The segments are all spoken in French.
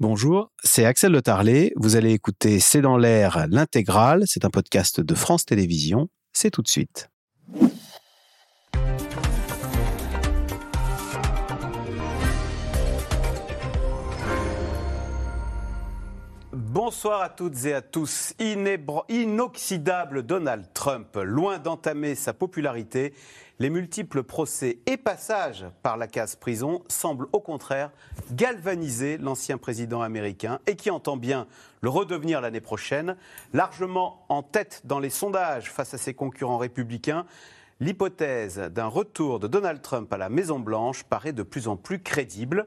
Bonjour, c'est Axel Le Tarlet. Vous allez écouter C'est dans l'air l'intégrale. C'est un podcast de France Télévisions. C'est tout de suite. Bonsoir à toutes et à tous. inoxydable Donald Trump, loin d'entamer sa popularité, les multiples procès et passages par la case prison semblent au contraire galvaniser l'ancien président américain et qui entend bien le redevenir l'année prochaine, largement en tête dans les sondages face à ses concurrents républicains. L'hypothèse d'un retour de Donald Trump à la Maison-Blanche paraît de plus en plus crédible.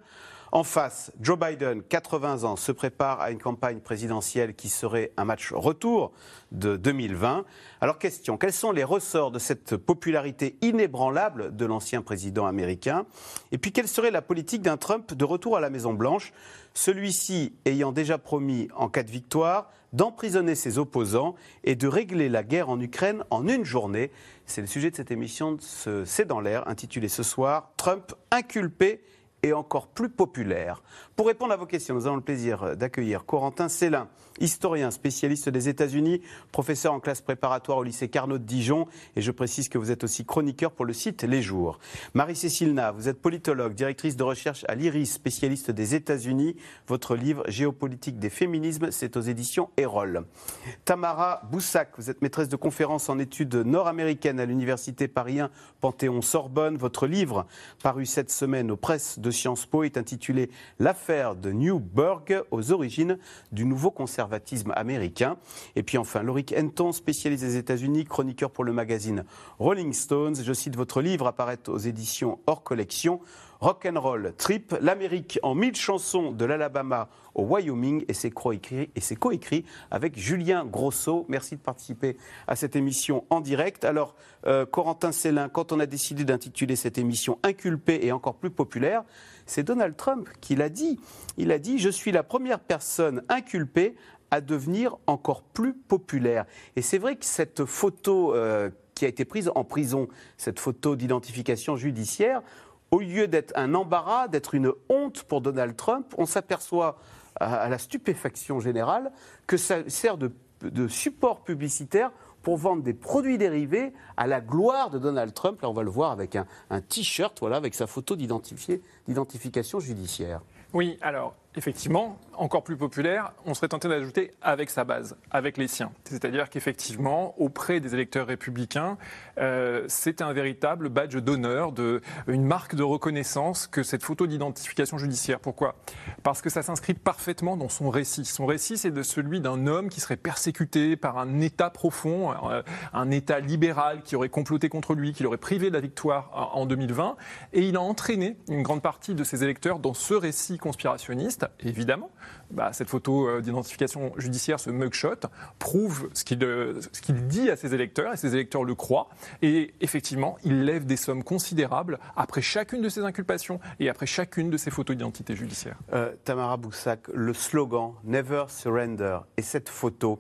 En face, Joe Biden, 80 ans, se prépare à une campagne présidentielle qui serait un match retour de 2020. Alors question, quels sont les ressorts de cette popularité inébranlable de l'ancien président américain? Et puis quelle serait la politique d'un Trump de retour à la Maison-Blanche? Celui-ci ayant déjà promis, en cas de victoire, d'emprisonner ses opposants et de régler la guerre en Ukraine en une journée. C'est le sujet de cette émission de ce C'est dans l'air, intitulée ce soir Trump inculpé et encore plus populaire. Pour répondre à vos questions, nous avons le plaisir d'accueillir Corentin Célin, historien, spécialiste des États-Unis, professeur en classe préparatoire au lycée Carnot de Dijon, et je précise que vous êtes aussi chroniqueur pour le site Les Jours. Marie-Cécile Na, vous êtes politologue, directrice de recherche à l'IRIS, spécialiste des États-Unis. Votre livre Géopolitique des féminismes, c'est aux éditions Erol. Tamara Boussac, vous êtes maîtresse de conférences en études nord-américaines à l'Université Paris 1 Panthéon-Sorbonne. Votre livre, paru cette semaine aux presses de Sciences Po, est intitulé L'affaire de Newburgh aux origines du nouveau américain. Et puis enfin, Loric Henton, spécialiste des États-Unis, chroniqueur pour le magazine Rolling Stones. Je cite votre livre, apparaît aux éditions hors collection. Rock'n'Roll Trip, l'Amérique en mille chansons de l'Alabama au Wyoming et c'est coécrit avec Julien Grosso. Merci de participer à cette émission en direct. Alors, euh, Corentin Célin, quand on a décidé d'intituler cette émission Inculpé et encore plus populaire, c'est Donald Trump qui l'a dit. Il a dit Je suis la première personne inculpée à devenir encore plus populaire. Et c'est vrai que cette photo euh, qui a été prise en prison, cette photo d'identification judiciaire, au lieu d'être un embarras, d'être une honte pour Donald Trump, on s'aperçoit à, la stupéfaction générale que ça sert de, support publicitaire pour vendre des produits dérivés à la gloire de Donald Trump. Là, on va le voir avec un, un t-shirt, voilà, avec sa photo d'identification judiciaire. Oui, alors effectivement, encore plus populaire, on serait tenté d'ajouter avec sa base, avec les siens. C'est-à-dire qu'effectivement, auprès des électeurs républicains, euh, c'est un véritable badge d'honneur, une marque de reconnaissance que cette photo d'identification judiciaire. Pourquoi? Parce que ça s'inscrit parfaitement dans son récit. Son récit, c'est de celui d'un homme qui serait persécuté par un État profond, euh, un État libéral qui aurait comploté contre lui, qui l'aurait privé de la victoire en 2020. Et il a entraîné une grande partie de ses électeurs dans ce récit conspirationniste évidemment. Bah, cette photo euh, d'identification judiciaire, ce mugshot, prouve euh, ce qu'il dit à ses électeurs, et ses électeurs le croient. Et effectivement, il lève des sommes considérables après chacune de ses inculpations et après chacune de ses photos d'identité judiciaire. Euh, Tamara Boussac, le slogan Never Surrender et cette photo,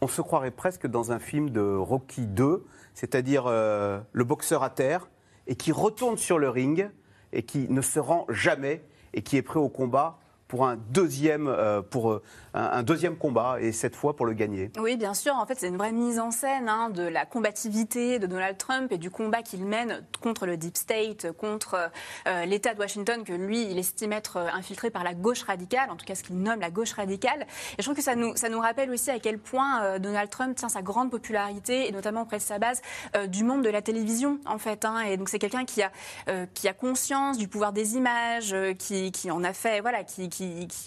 on se croirait presque dans un film de Rocky 2, c'est-à-dire le boxeur à terre et qui retourne sur le ring et qui ne se rend jamais et qui est prêt au combat pour un deuxième, euh, pour, euh, un, deuxième combat et cette fois pour le gagner. Oui, bien sûr. En fait, c'est une vraie mise en scène hein, de la combativité de Donald Trump et du combat qu'il mène contre le Deep State, contre euh, l'État de Washington que lui, il estime être infiltré par la gauche radicale, en tout cas ce qu'il nomme la gauche radicale. Et je trouve que ça nous, ça nous rappelle aussi à quel point Donald Trump tient sa grande popularité et notamment auprès de sa base du monde de la télévision, en fait. Hein. Et donc c'est quelqu'un qui a, qui a conscience du pouvoir des images, qui, qui en a fait, voilà, qui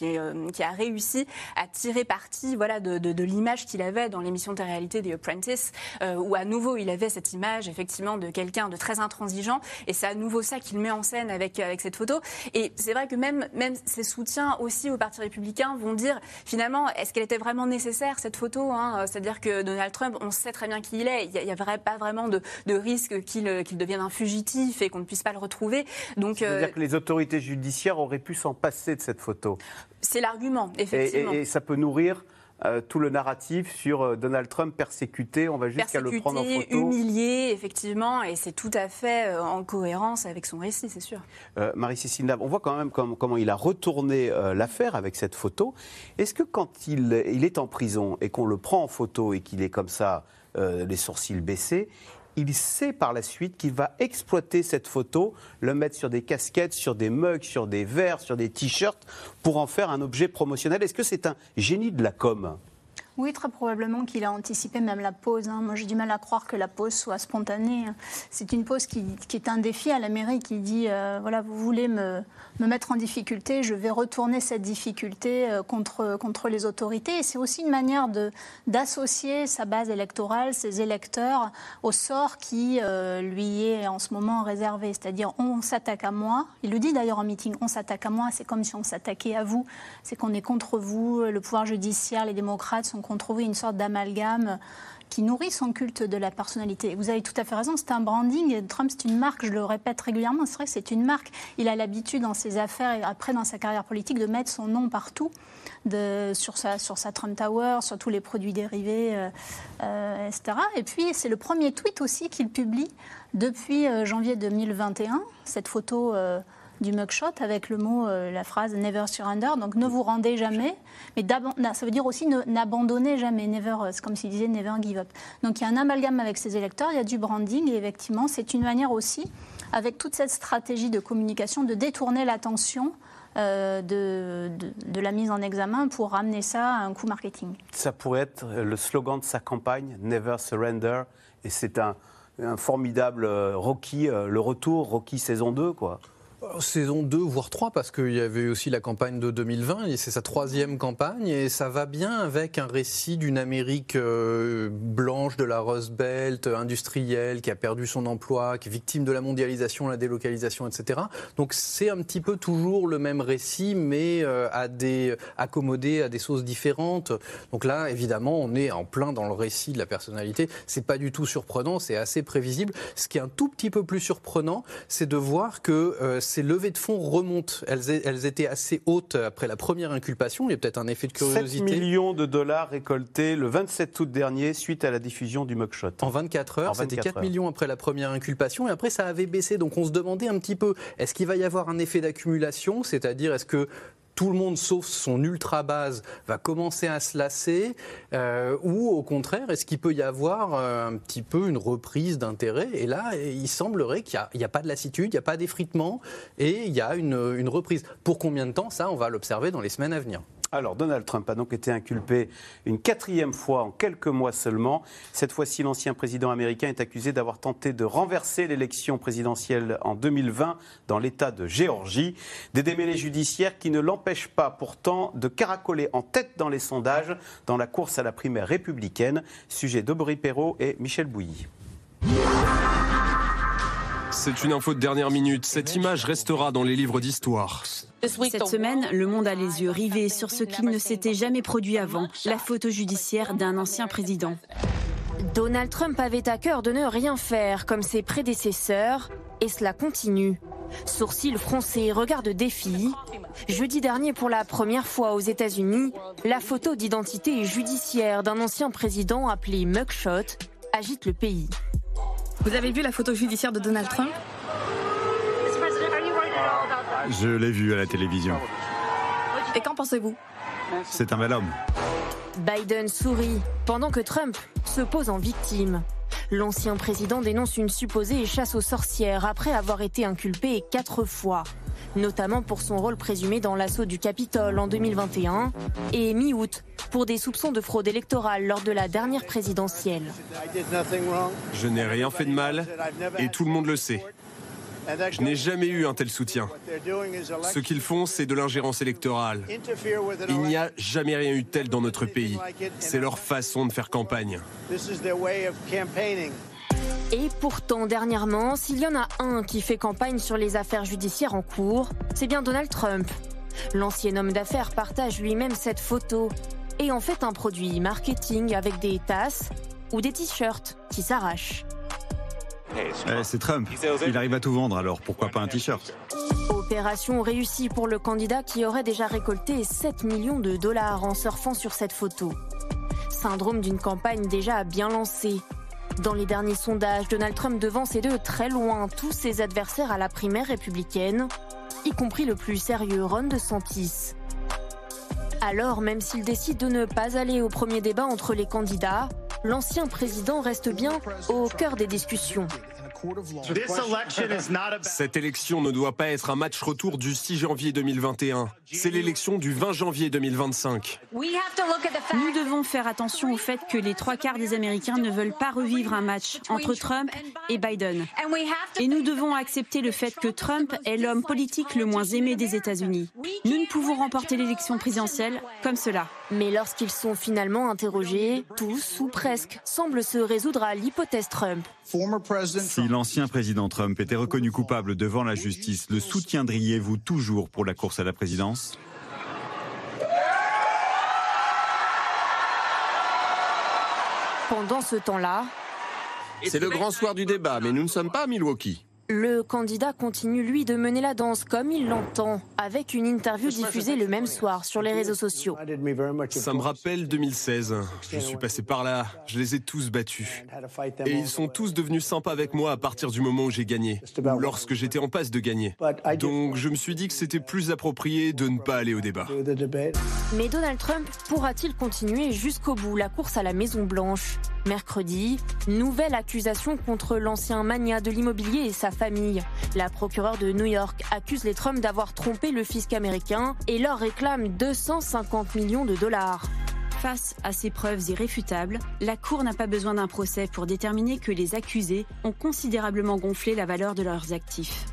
euh, qui, a réussi à tirer parti voilà, de, l'image qu'il avait dans l'émission de réalité The Apprentice, euh, où à nouveau il avait cette image effectivement de quelqu'un de très intransigeant, et c'est à nouveau ça qu'il met en scène avec, avec cette photo. Et c'est vrai que même, même ses soutiens aussi au Parti républicain vont dire finalement, est-ce qu'elle était vraiment nécessaire cette photo hein? C'est-à-dire que Donald Trump, on sait très bien qui il est, il n'y a, pas vraiment de, risque qu'il devienne un fugitif et qu'on ne puisse pas le retrouver. Donc, C'est-à-dire euh, que les autorités judiciaires auraient pu s'en passer de cette photo c'est l'argument, effectivement. Et, ça peut nourrir euh, tout le narratif sur euh, Donald Trump persécuté. On va jusqu'à le prendre en photo. humilié, effectivement, et c'est tout à fait euh, en cohérence avec son récit, c'est sûr. Marie-Cécile on voit quand même comment il a retourné l'affaire avec cette photo. Est-ce que quand il, il, est en prison et qu'on le prend en photo et qu'il est comme ça, les sourcils baissés, il sait par la suite qu'il va exploiter cette photo, le mettre sur des casquettes, sur des mugs, sur des verres, sur des t-shirts, pour en faire un objet promotionnel. Est-ce que c'est un génie de la com? Oui, très probablement qu'il a anticipé même la pause. Hein. Moi, j'ai du mal à croire que la pause soit spontanée. C'est une pause qui, est un défi à la mairie qui dit euh, voilà, vous voulez me, me, mettre en difficulté, je vais retourner cette difficulté euh, contre, contre les autorités. Et c'est aussi une manière d'associer sa base électorale, ses électeurs, au sort qui euh, lui est en ce moment réservé. C'est-à-dire, on s'attaque à moi. Il le dit d'ailleurs en meeting on s'attaque à moi. C'est comme si on s'attaquait à vous. C'est qu'on est contre vous. Le pouvoir judiciaire, les démocrates sont qu'on trouve une sorte d'amalgame qui nourrit son culte de la personnalité. Vous avez tout à fait raison, c'est un branding. Trump, c'est une marque, je le répète régulièrement, c'est vrai c'est une marque. Il a l'habitude dans ses affaires et après dans sa carrière politique de mettre son nom partout, de, sur, sa, sur sa Trump Tower, sur tous les produits dérivés, euh, euh, etc. Et puis, c'est le premier tweet aussi qu'il publie depuis euh, janvier 2021, cette photo du mugshot avec le mot, euh, la phrase never surrender. Donc ne vous rendez jamais, mais ça veut dire aussi n'abandonnez jamais, never, c'est comme s'il disait never give up. Donc il y a un amalgame avec ses électeurs, il y a du branding et effectivement c'est une manière aussi, avec toute cette stratégie de communication, de détourner l'attention. Euh, de, la mise en examen pour ramener ça à un coup marketing. Ça pourrait être le slogan de sa campagne, Never Surrender, et c'est un, formidable euh, Rocky, le retour, Rocky saison 2, quoi. Saison 2, voire 3, parce qu'il y avait aussi la campagne de 2020, et c'est sa troisième campagne, et ça va bien avec un récit d'une Amérique euh, blanche de la Rust Belt, industrielle, qui a perdu son emploi, qui est victime de la mondialisation, la délocalisation, etc. Donc c'est un petit peu toujours le même récit, mais euh, à des, accommodé à des sauces différentes. Donc là, évidemment, on est en plein dans le récit de la personnalité. C'est pas du tout surprenant, c'est assez prévisible. Ce qui est un tout petit peu plus surprenant, c'est de voir que euh, ces levées de fonds remontent. Elles, étaient assez hautes après la première inculpation. Il y a peut-être un effet de curiosité. 7 millions de dollars récoltés le 27 août dernier suite à la diffusion du mugshot. En 24 heures, c'était 4 millions après la première inculpation et après ça avait baissé. Donc on se demandait un petit peu, est-ce qu'il va y avoir un effet d'accumulation? C'est-à-dire, est-ce que tout le monde sauf son ultra base va commencer à se lasser euh, ou au contraire est-ce qu'il peut y avoir euh, un petit peu une reprise d'intérêt? Et là il semblerait qu'il n'y a, pas de lassitude, il n'y a pas d'effritement et il y a une reprise. Pour combien de temps? Ça on va l'observer dans les semaines à venir. Alors, Donald Trump a donc été inculpé une quatrième fois en quelques mois seulement. Cette fois-ci, l'ancien président américain est accusé d'avoir tenté de renverser l'élection présidentielle en 2020 dans l'État de Géorgie. Des démêlés judiciaires qui ne l'empêchent pas pourtant de caracoler en tête dans les sondages dans la course à la primaire républicaine. Sujet d'Aubry Perrault et Michel Bouilly. C'est une info de dernière minute. Cette image restera dans les livres d'histoire. Cette semaine, le monde a les yeux rivés sur ce qui ne s'était jamais produit avant, la photo judiciaire d'un ancien président. Donald Trump avait à cœur de ne rien faire comme ses prédécesseurs, et cela continue. Sourcils froncés, regard de défi. Jeudi dernier, pour la première fois aux États-Unis, la photo d'identité judiciaire d'un ancien président appelé Mugshot agite le pays. Vous avez vu la photo judiciaire de Donald Trump? Je l'ai vu à la télévision. Et qu'en pensez-vous? C'est un bel homme. Biden sourit pendant que Trump se pose en victime. L'ancien président dénonce une supposée chasse aux sorcières après avoir été inculpé quatre fois, notamment pour son rôle présumé dans l'assaut du Capitole en 2021 et mi-août pour des soupçons de fraude électorale lors de la dernière présidentielle. Je n'ai rien fait de mal et tout le monde le sait. Je n'ai jamais eu un tel soutien. Ce qu'ils font, c'est de l'ingérence électorale. Il n'y a jamais rien eu de tel dans notre pays. C'est leur façon de faire campagne. Et pourtant, dernièrement, s'il y en a un qui fait campagne sur les affaires judiciaires en cours, c'est bien Donald Trump. L'ancien homme d'affaires partage lui-même cette photo et en fait un produit marketing avec des tasses ou des t-shirts qui s'arrachent. Eh, c'est Trump. Il arrive à tout vendre, alors pourquoi pas un t-shirt? Opération réussie pour le candidat qui aurait déjà récolté 7 millions de dollars en surfant sur cette photo. Syndrome d'une campagne déjà bien lancée. Dans les derniers sondages, Donald Trump devance et de très loin tous ses adversaires à la primaire républicaine, y compris le plus sérieux Ron DeSantis. Alors, même s'il décide de ne pas aller au premier débat entre les candidats, l'ancien président reste bien au cœur des discussions. Cette élection ne doit pas être un match retour du 6 janvier 2021. C'est l'élection du 20 janvier 2025. Nous devons faire attention au fait que les trois quarts des Américains ne veulent pas revivre un match entre Trump et Biden. Et nous devons accepter le fait que Trump est l'homme politique le moins aimé des États-Unis. Nous ne pouvons remporter l'élection présidentielle comme cela. Mais lorsqu'ils sont finalement interrogés, tous ou presque semblent se résoudre à l'hypothèse Trump. Si l'ancien président Trump était reconnu coupable devant la justice, le soutiendriez-vous toujours pour la course à la présidence? Pendant ce temps-là, C'est le grand soir du débat, mais nous ne sommes pas à Milwaukee. Le candidat continue lui de mener la danse comme il l'entend, avec une interview diffusée le même soir sur les réseaux sociaux. Ça me rappelle 2016. Je suis passé par là, je les ai tous battus. Et ils sont tous devenus sympas avec moi à partir du moment où j'ai gagné, ou lorsque j'étais en passe de gagner. Donc je me suis dit que c'était plus approprié de ne pas aller au débat. Mais Donald Trump pourra-t-il continuer jusqu'au bout? La course à la Maison Blanche Mercredi, nouvelle accusation contre l'ancien magnat de l'immobilier et sa famille. La procureure de New York accuse les Trump d'avoir trompé le fisc américain et leur réclame 250 millions de dollars. Face à ces preuves irréfutables, la Cour n'a pas besoin d'un procès pour déterminer que les accusés ont considérablement gonflé la valeur de leurs actifs.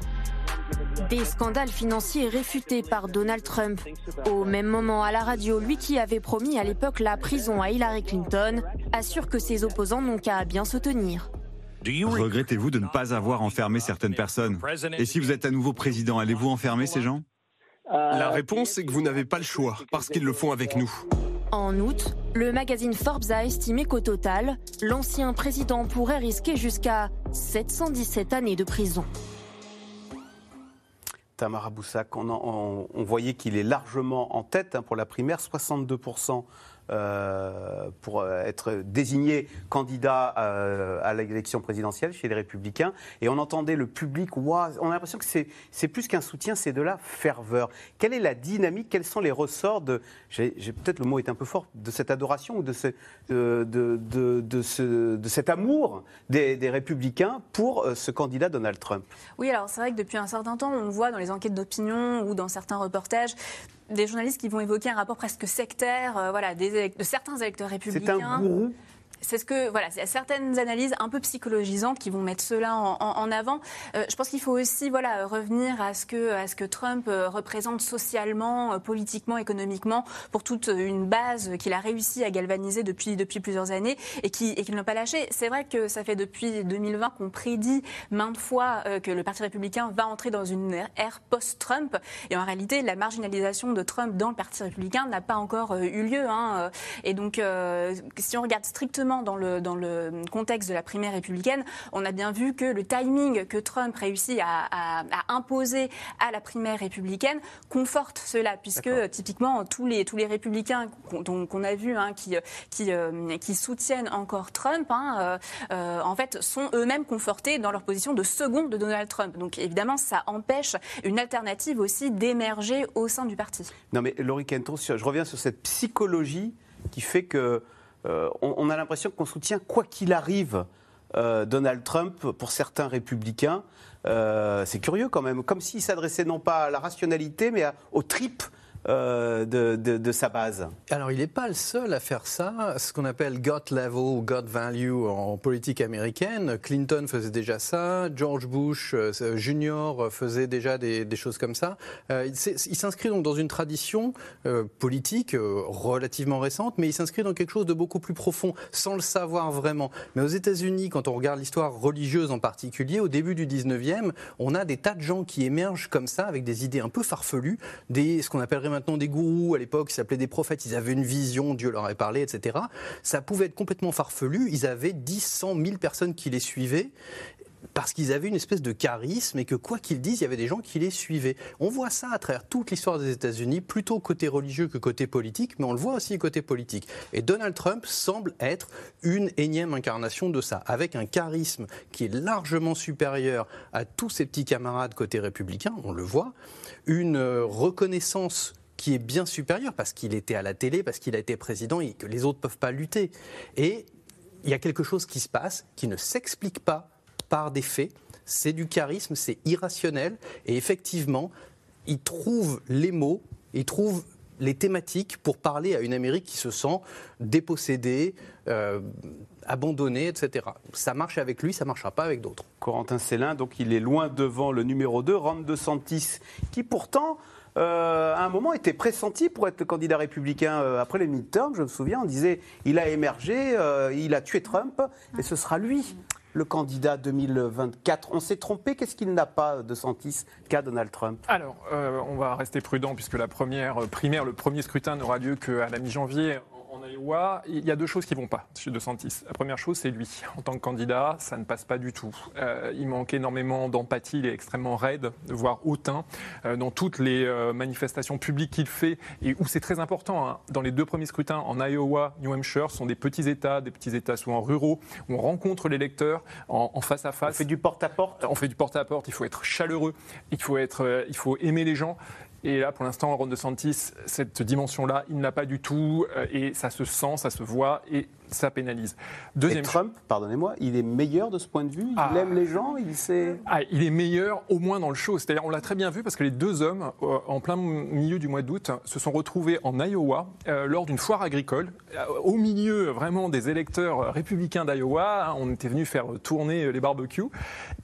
Des scandales financiers réfutés par Donald Trump. Au même moment, à la radio, lui qui avait promis à l'époque la prison à Hillary Clinton, assure que ses opposants n'ont qu'à bien se tenir. Regrettez-vous de ne pas avoir enfermé certaines personnes? Et si vous êtes à nouveau président, allez-vous enfermer ces gens? La réponse est que vous n'avez pas le choix, parce qu'ils le font avec nous. En août, le magazine Forbes a estimé qu'au total, l'ancien président pourrait risquer jusqu'à 717 années de prison. Tamara Boussac, on, en- on- on voyait qu'il est largement en tête hein, pour la primaire, 62% euh, pour euh, être désigné candidat euh, à l'élection présidentielle chez les Républicains. Et on entendait le public, on a l'impression que c'est plus qu'un soutien, c'est de la ferveur. Quelle est la dynamique Quels sont les ressorts de, peut-être le mot est un peu fort, de cette adoration ou de, de, de- de- de ce- de cet amour des, des Républicains pour ce candidat Donald Trump? Oui, alors c'est vrai que depuis un certain temps, on voit dans les enquêtes d'opinion ou dans certains reportages des journalistes qui vont évoquer un rapport presque sectaire euh, voilà, des de certains électeurs C'est républicains. un gourou C'est ce que voilà, il y a certaines analyses un peu psychologisantes qui vont mettre cela en, avant. Euh, je pense qu'il faut aussi voilà revenir à ce que à ce que Trump euh, représente socialement, euh, politiquement, économiquement pour toute une base qu'il a réussi à galvaniser depuis depuis plusieurs années et qui et qu'il n'a pas lâché. C'est vrai que ça fait depuis 2020 qu'on prédit maintes fois que le Parti républicain va entrer dans une ère post-Trump et en réalité la marginalisation de Trump dans le Parti républicain n'a pas encore eu lieu. hein, et donc si on regarde strictement dans le, dans le contexte de la primaire républicaine, on a bien vu que le timing que Trump réussit à, à- à imposer à la primaire républicaine conforte cela, puisque typiquement tous les, tous les républicains qu'on a vus hein, qui, qui, euh, qui soutiennent encore Trump, hein, euh, euh, en fait, sont eux-mêmes confortés dans leur position de second de Donald Trump. Donc évidemment, ça empêche une alternative aussi d'émerger au sein du parti. Non, mais Laurie Kenton, je reviens sur cette psychologie qui fait que on, on a l'impression qu'on soutient quoi qu'il arrive euh, Donald Trump pour certains républicains. Euh, c'est curieux quand même, comme s'il s'adressait non pas à la rationalité, mais aux tripes euh, de, sa base. Alors, il n'est pas le seul à faire ça, ce qu'on appelle gut level ou gut value en politique américaine. Clinton faisait déjà ça, George Bush euh, Jr. faisait déjà des, choses comme ça. Euh, il s'inscrit donc dans une tradition euh, politique euh, relativement récente, mais il s'inscrit dans quelque chose de beaucoup plus profond, sans le savoir vraiment. Mais aux États-Unis, quand on regarde l'histoire religieuse en particulier, au début du 19e, on a des tas de gens qui émergent comme ça, avec des idées un peu farfelues, des, ce qu'on appellerait maintenant des gourous. À l'époque, ils s'appelaient des prophètes, ils avaient une vision, Dieu leur avait parlé, etc. Ça pouvait être complètement farfelu. Ils avaient 10, 100, 1000 personnes qui les suivaient parce qu'ils avaient une espèce de charisme et que quoi qu'ils disent, il y avait des gens qui les suivaient. On voit ça à travers toute l'histoire des États-Unis, plutôt côté religieux que côté politique, mais on le voit aussi côté politique. Et Donald Trump semble être une énième incarnation de ça, avec un charisme qui est largement supérieur à tous ses petits camarades côté républicain, on le voit, une euh, reconnaissance qui est bien supérieure parce qu'il était à la télé, parce qu'il a été président et que les autres ne peuvent pas lutter. Et il y a quelque chose qui se passe qui ne s'explique pas par des faits. C'est du charisme, c'est irrationnel. Et effectivement, il trouve les mots, il trouve les thématiques pour parler à une Amérique qui se sent dépossédée, euh, abandonnée, etc. Ça marche avec lui, ça ne marchera pas avec d'autres. Corentin Célin, donc il est loin devant le numéro 2, Ron DeSantis, qui pourtant euh, à un moment était pressenti pour être le candidat républicain euh, après les midterms. Je me souviens, on disait il a émergé, euh, il a tué Trump, et ce sera lui le candidat 2024. On s'est trompé, qu'est-ce qu'il n'a pas de Santis qu'a Donald Trump? Alors, on va rester prudent puisque la première primaire, le premier scrutin n'aura lieu qu'à la mi-janvier en Iowa, il y a deux choses qui vont pas chez DeSantis. La première chose, c'est lui. En tant que candidat, ça ne passe pas du tout. Euh, il manque énormément d'empathie, il est extrêmement raide, voire hautain, euh, dans toutes les euh, manifestations publiques qu'il fait, et où c'est très important. Hein. Dans les deux premiers scrutins, en Iowa, New Hampshire, ce sont des petits États, des petits États souvent ruraux, où on rencontre l'électeur en, en, face à face. On fait du porte-à-porte? On fait du porte-à-porte, il faut être chaleureux, il faut, être, il faut aimer les gens. Et là, pour l'instant, Ron DeSantis, cette dimension-là, il n'a pas du tout. Euh, et ça se sent, ça se voit. Et ça pénalise. Deuxième... Et Trump, pardonnez-moi, il est meilleur de ce point de vue? Il ah. aime les gens il, sait... Ah, il est meilleur au moins dans le show. C'est-à-dire, on l'a très bien vu parce que les deux hommes, euh, en plein milieu du mois d'août, se sont retrouvés en Iowa euh, lors d'une foire agricole, euh, au milieu vraiment des électeurs républicains d'Iowa. Hein, on était venu faire tourner les barbecues.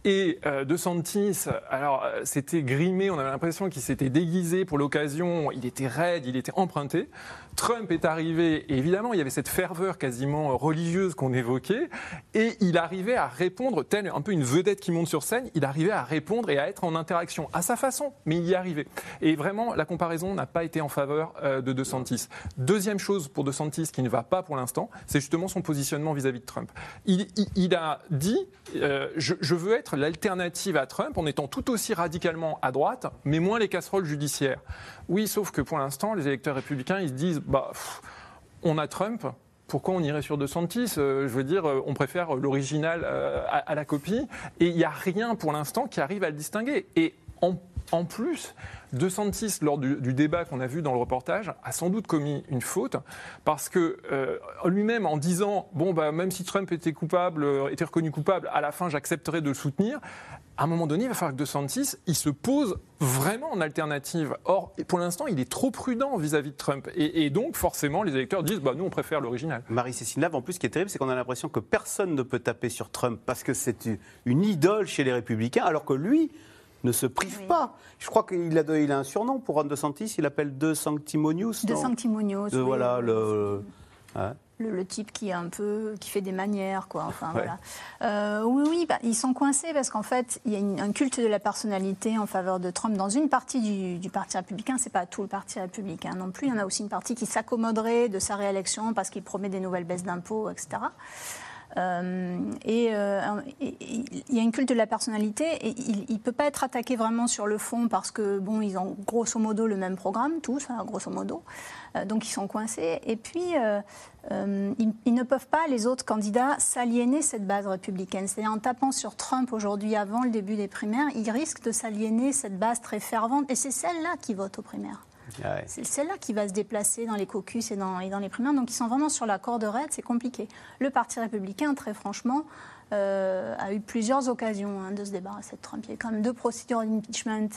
Et De Santis, alors, c'était grimé, on avait l'impression qu'il s'était déguisé pour l'occasion. Il était raide, il était emprunté. Trump est arrivé, et évidemment, il y avait cette ferveur quasiment religieuse qu'on évoquait, et il arrivait à répondre, tel un peu une vedette qui monte sur scène, il arrivait à répondre et à être en interaction à sa façon, mais il y arrivait. Et vraiment, la comparaison n'a pas été en faveur euh, de DeSantis. Deuxième chose pour DeSantis qui ne va pas pour l'instant, c'est justement son positionnement vis-à-vis de Trump. Il, a dit, euh, je, je veux être l'alternative à Trump en étant tout aussi radicalement à droite, mais moins les casseroles judiciaires. Oui, sauf que pour l'instant, les électeurs républicains, ils se disent, bah, on a Trump, pourquoi on irait sur DeSantis euh, Je veux dire, euh, on préfère l'original euh, à, la copie, et il n'y a rien pour l'instant qui arrive à le distinguer. Et en, plus, DeSantis, lors du, débat qu'on a vu dans le reportage, a sans doute commis une faute parce que lui-même, en disant bon bah même si Trump était coupable, était reconnu coupable, à la fin j'accepterai de le soutenir à un moment donné, il va falloir que DeSantis, il se pose vraiment en alternative. Or, pour l'instant, il est trop prudent vis-à-vis de Trump. Et, donc, forcément, les électeurs disent, bah, nous, on préfère l'original. Marie-Cécile Lave, en plus, ce qui est terrible, c'est qu'on a l'impression que personne ne peut taper sur Trump parce que c'est une idole chez les républicains, alors que lui ne se prive pas. Je crois qu'il a, il a un surnom pour Ron DeSantis, il appelle De Sanctimonious. De Sanctimonious, de, Voilà, le... Hein le, type qui est un peu qui fait des manières quoi enfin voilà. Euh, oui oui bah, ils sont coincés parce qu'en fait il y a un culte de la personnalité en faveur de Trump dans une partie du, du parti républicain. C'est pas tout le parti républicain non plus. Il y en a aussi une partie qui s'accommoderait de sa réélection parce qu'il promet des nouvelles baisses d'impôts etc et euh, il y a une culte de la personnalité et il ne peut pas être attaqué vraiment sur le fond parce que bon ils ont grosso modo le même programme tous hein, grosso modo. Euh, donc ils sont coincés. Et puis ils, ils, ne peuvent pas les autres candidats s'aliéner cette base républicaine. C'est-à-dire en tapant sur Trump aujourd'hui avant le début des primaires ils risquent de s'aliéner cette base très fervente. Et c'est celle-là qui vote aux primaires ah c'est celle-là qui va se déplacer dans les caucus et dans, les primaires. Donc ils sont vraiment sur la corde raide, c'est compliqué. Le Parti républicain, très franchement, euh, a eu plusieurs occasions hein, de se débarrasser de Trump. Il y a quand même deux procédures d'impeachment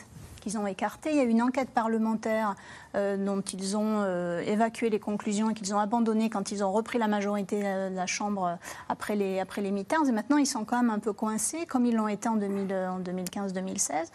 qu'ils ont écartées. Il y a eu une enquête parlementaire euh, dont ils ont euh, évacué les conclusions et qu'ils ont abandonnées quand ils ont repris la majorité de la Chambre après les, après les midterms. Et maintenant, ils sont quand même un peu coincés, comme ils l'ont été en, en 2015-2016.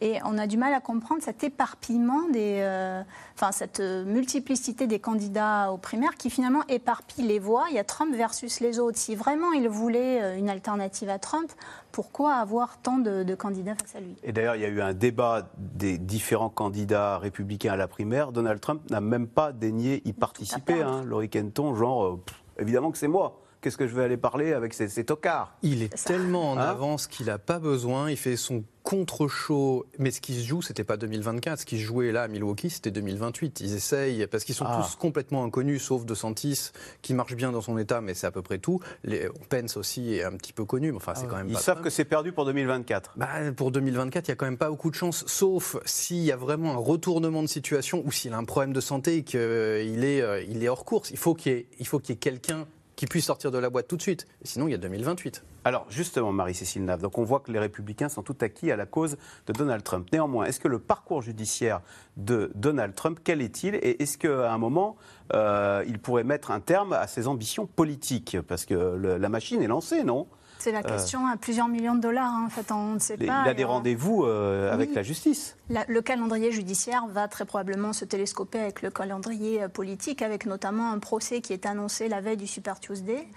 Et on a du mal à comprendre cet éparpillement, des, euh, enfin cette multiplicité des candidats aux primaires qui finalement éparpille les voix. Il y a Trump versus les autres. Si vraiment il voulait euh, une alternative à Trump, pourquoi avoir tant de, candidats face à lui? Et d'ailleurs, il y a eu un débat des différents candidats républicains à la primaire. Donald Trump n'a même pas daigné y participer. Hein. Laurie Kenton, genre, euh, évidemment que c'est moi. Qu'est-ce que je vais aller parler avec ces, ces tocards? Il est tellement en Hein? avance qu'il n'a pas besoin. Il fait son contre-show. Mais ce qui se joue, c'était pas 2024. Ce qui se jouait là à Milwaukee, c'était 2028. Ils essayent, parce qu'ils sont Ah. tous complètement inconnus, sauf De Santis, qui marche bien dans son état, mais c'est à peu près tout. Les, Pence aussi est un petit peu connu, mais enfin, c'est quand même Ils pas savent que c'est perdu pour 2024. Bah, pour 2024, il n'y a quand même pas beaucoup de chance, sauf s'il y a vraiment un retournement de situation ou s'il a un problème de santé et qu'il est, euh, il est hors course. Il faut qu'il y ait, il faut qu'il y ait quelqu'un qui puisse sortir de la boîte tout de suite. Sinon, il y a 2028. Alors justement, Marie-Cécile Nave, donc on voit que les républicains sont tout acquis à la cause de Donald Trump. Néanmoins, est-ce que le parcours judiciaire de Donald Trump, quel est-il Et est-ce qu'à un moment, euh, il pourrait mettre un terme à ses ambitions politiques? Parce que la machine est lancée, non? C'est la question à plusieurs millions de dollars. hein. En fait, on ne sait Les- pas. Il a des rendez-vous euh, avec la justice. La- le calendrier judiciaire va très probablement se télescoper avec le calendrier euh, politique, avec notamment un procès qui est annoncé la veille du Super Tuesday,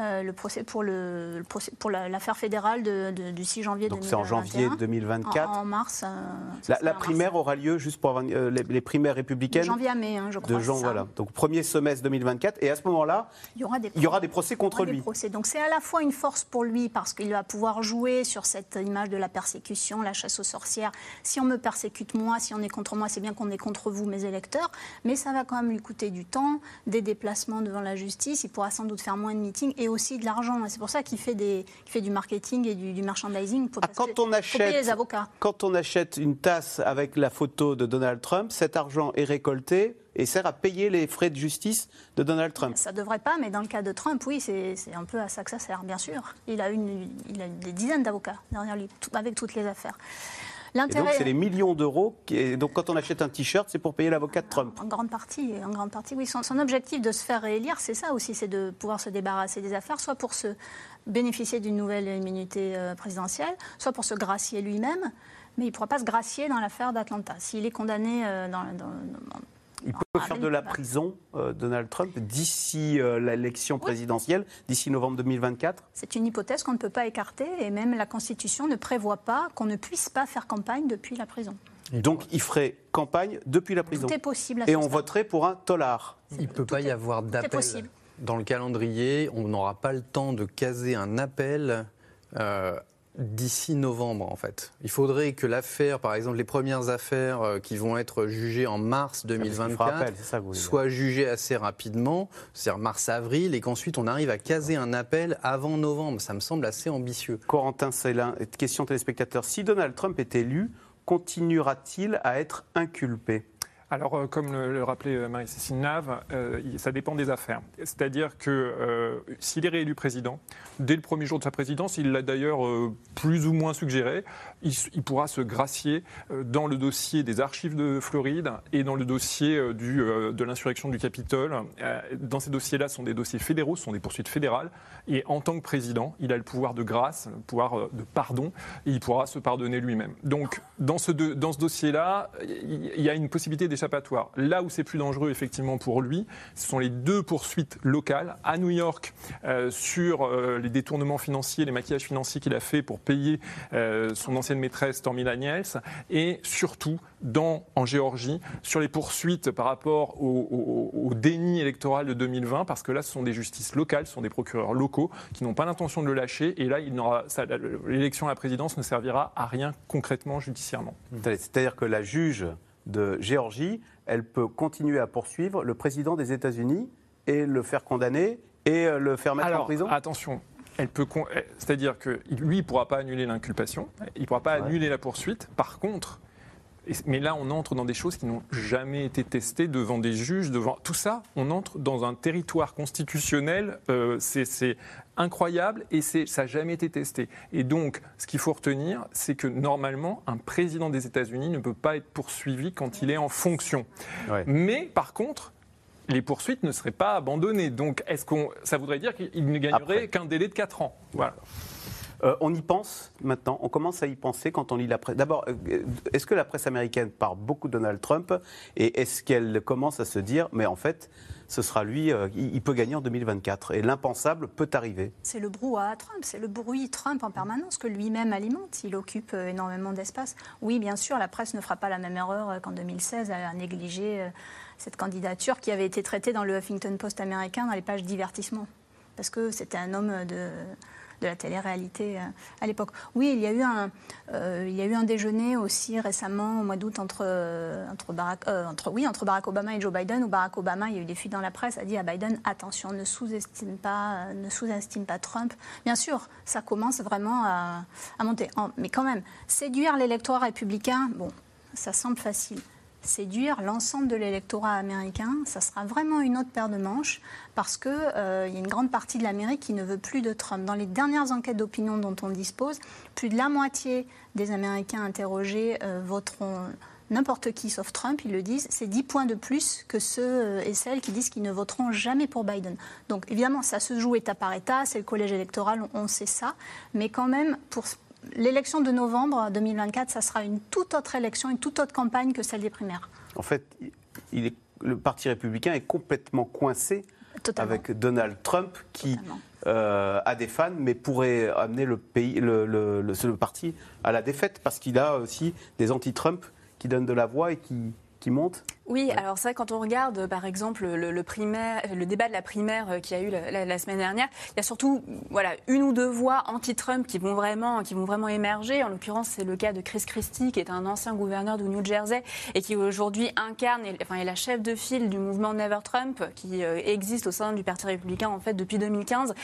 euh, le procès pour le, le procès pour la- l'affaire fédérale de- de- du 6 janvier Donc c'est en 2021. janvier 2024. En, en mars. euh, La, sera la en mars. primaire aura lieu juste pour avoir, euh, les, les primaires De républicaines janvier à mai, hein, je crois. de Jean, voilà. Donc premier semestre 2024. Et à ce moment-là, Il y aura des il y aura des procès contre lui. procès. Donc c'est à la fois une force pour lui parce qu'il va pouvoir jouer sur cette image de la persécution, la chasse aux sorcières. Si on me persécute moi, si on est contre moi, c'est bien qu'on est contre vous, mes électeurs. Mais ça va quand même lui coûter du temps, des déplacements devant la justice. Il pourra sans doute faire moins de meetings et aussi de l'argent. Et C'est pour ça qu'il fait, des, qu'il fait du marketing et du, du merchandising. Pour, Ah, quand que on faut payer achète- les avocats. Quand on achète une tasse avec la photo de Donald Trump, cet argent est récolté et sert à payer les frais de justice de Donald Trump. Ça devrait pas, mais dans le cas de Trump, oui, c'est c'est un peu à ça que ça sert, bien sûr. Il a, une, il a des dizaines d'avocats derrière lui, tout- avec toutes les affaires. Donc c'est les millions d'euros. Donc quand on achète un t-shirt, c'est pour payer l'avocat de Trump. En grande partie, en grande partie, oui. Son, son objectif de se faire réélire, c'est ça aussi, c'est de pouvoir se débarrasser des affaires, soit pour se bénéficier d'une nouvelle immunité euh, présidentielle, soit pour se gracier lui-même. Mais il ne pourra pas se gracier dans l'affaire d'Atlanta. S'il est condamné euh, dans, dans- dans- Il peut Ah, faire de la prison, euh, Donald Trump, d'ici euh, l'élection présidentielle, d'ici novembre 2024. c'est une hypothèse qu'on ne peut pas écarter, et même la Constitution ne prévoit pas qu'on ne puisse pas faire campagne depuis la prison. Donc il ferait campagne depuis la prison. Tout est possible. À Et ce on stade. voterait pour un tolard. Il ne peut pas y avoir d'appel possible. dans le calendrier. On n'aura pas le temps de caser un appel euh, d'ici novembre, en fait. Il faudrait que l'affaire, par exemple, les premières affaires euh, qui vont être jugées en mars Il fera 2024, appel, c'est ça que vous voulez dire. soient jugées assez rapidement, c'est-à-dire mars-avril, et qu'ensuite on arrive à caser un appel avant novembre. Ça me semble assez ambitieux. Corentin Célin, question téléspectateur. Si Donald Trump est élu, continuera-t-il à être inculpé? Alors, euh, comme le, rappelait euh, Marie-Cécile Nave, euh, ça dépend des affaires. C'est-à-dire que s'il est réélu président, dès le premier jour de sa présidence, il l'a d'ailleurs plus ou moins suggéré, il, pourra se gracier dans le dossier des archives de Floride et dans le dossier du, de l'insurrection du Capitole. Dans ces dossiers-là, ce sont des dossiers fédéraux, ce sont des poursuites fédérales. Et en tant que président, il a le pouvoir de grâce, le pouvoir de pardon, et il pourra se pardonner lui-même. Donc, dans ce, ce dossier-là, il y a une possibilité Là où c'est plus dangereux, effectivement, pour lui, ce sont les deux poursuites locales. À New York euh, sur euh, les détournements financiers, les maquillages financiers qu'il a fait pour payer euh, son ancienne maîtresse Stormy Daniels, et surtout dans, en Géorgie sur les poursuites par rapport au, au- déni électoral de 2020, parce que là, ce sont des justices locales, ce sont des procureurs locaux qui n'ont pas l'intention de le lâcher, et là, l'élection à la présidence ne servira à rien concrètement judiciairement. C'est-à-dire que la juge de Géorgie, elle peut continuer à poursuivre le président des États-Unis et le faire condamner et euh, le faire mettre en prison attention. Elle peut, con- c'est-à-dire que lui, il pourra pas annuler l'inculpation, il pourra pas Ouais. annuler la poursuite. Par contre, mais là, on entre dans des choses qui n'ont jamais été testées devant des juges, devant tout ça. On entre dans un territoire constitutionnel. euh, c'est incroyable et ça n'a jamais été testé. Et donc, ce qu'il faut retenir, c'est que normalement, un président des États-Unis ne peut pas être poursuivi quand il est en fonction. Ouais. Mais par contre, les poursuites ne seraient pas abandonnées. Donc, est-ce qu'on, ça voudrait dire qu'il ne gagnerait qu'un délai de 4 ans Voilà. Euh, on y pense maintenant, on commence à y penser quand on lit la presse. D'abord, euh, est-ce que la presse américaine parle beaucoup de Donald Trump et est-ce qu'elle commence à se dire, mais en fait, ce sera lui, euh, il peut gagner en 2024 et l'impensable peut arriver C'est le brouhaha Trump, c'est le bruit Trump en permanence que lui-même alimente. Il occupe euh, énormément d'espace. Oui, bien sûr, la presse ne fera pas la même erreur euh, qu'en 2016 à négliger cette candidature qui avait été traitée dans le Huffington Post américain dans les pages divertissement. parce que c'était un homme de de la télé-réalité euh, à l'époque. Oui, il y, a eu un, euh, il y a eu un déjeuner aussi récemment, au mois d'août, entre, euh, entre, Barack, entre, oui, entre Barack Obama et Joe Biden, où Barack Obama, il y a eu des fuites dans la presse, a dit à Biden, attention, ne sous-estime pas, ne sous-estime pas Trump. Bien sûr, ça commence vraiment à, à monter. Mais quand même, séduire l'électorat républicain, bon, ça semble facile séduire l'ensemble de l'électorat américain, ça sera vraiment une autre paire de manches parce qu'il euh, y a une grande partie de l'Amérique qui ne veut plus de Trump. Dans les dernières enquêtes d'opinion dont on dispose, plus de la moitié des Américains interrogés euh, voteront n'importe qui sauf Trump, ils le disent, c'est 10 points de plus que ceux euh, et celles qui disent qu'ils ne voteront jamais pour Biden. Donc évidemment, ça se joue État par État, c'est le collège électoral, on sait ça, mais quand même, pour l'élection de novembre 2024, ça sera une toute autre élection, une toute autre campagne que celle des primaires. En fait, il est, le Parti républicain est complètement coincé avec Donald Trump qui euh, a des fans, mais pourrait amener le, pays, le, le parti à la défaite parce qu'il a aussi des anti-Trump qui donnent de la voix et qui, qui monte Oui, alors ça, quand on regarde par exemple le, primaire, le débat de la primaire euh, qui a eu la, semaine dernière, il y a surtout voilà, une ou deux voix anti-Trump qui, vont vraiment, qui vont vraiment émerger. En l'occurrence, c'est le cas de Chris Christie, qui est un ancien gouverneur de New Jersey et qui aujourd'hui incarne, enfin, est la chef de file du mouvement Never Trump, qui euh, existe au sein du Parti républicain en fait depuis 2015.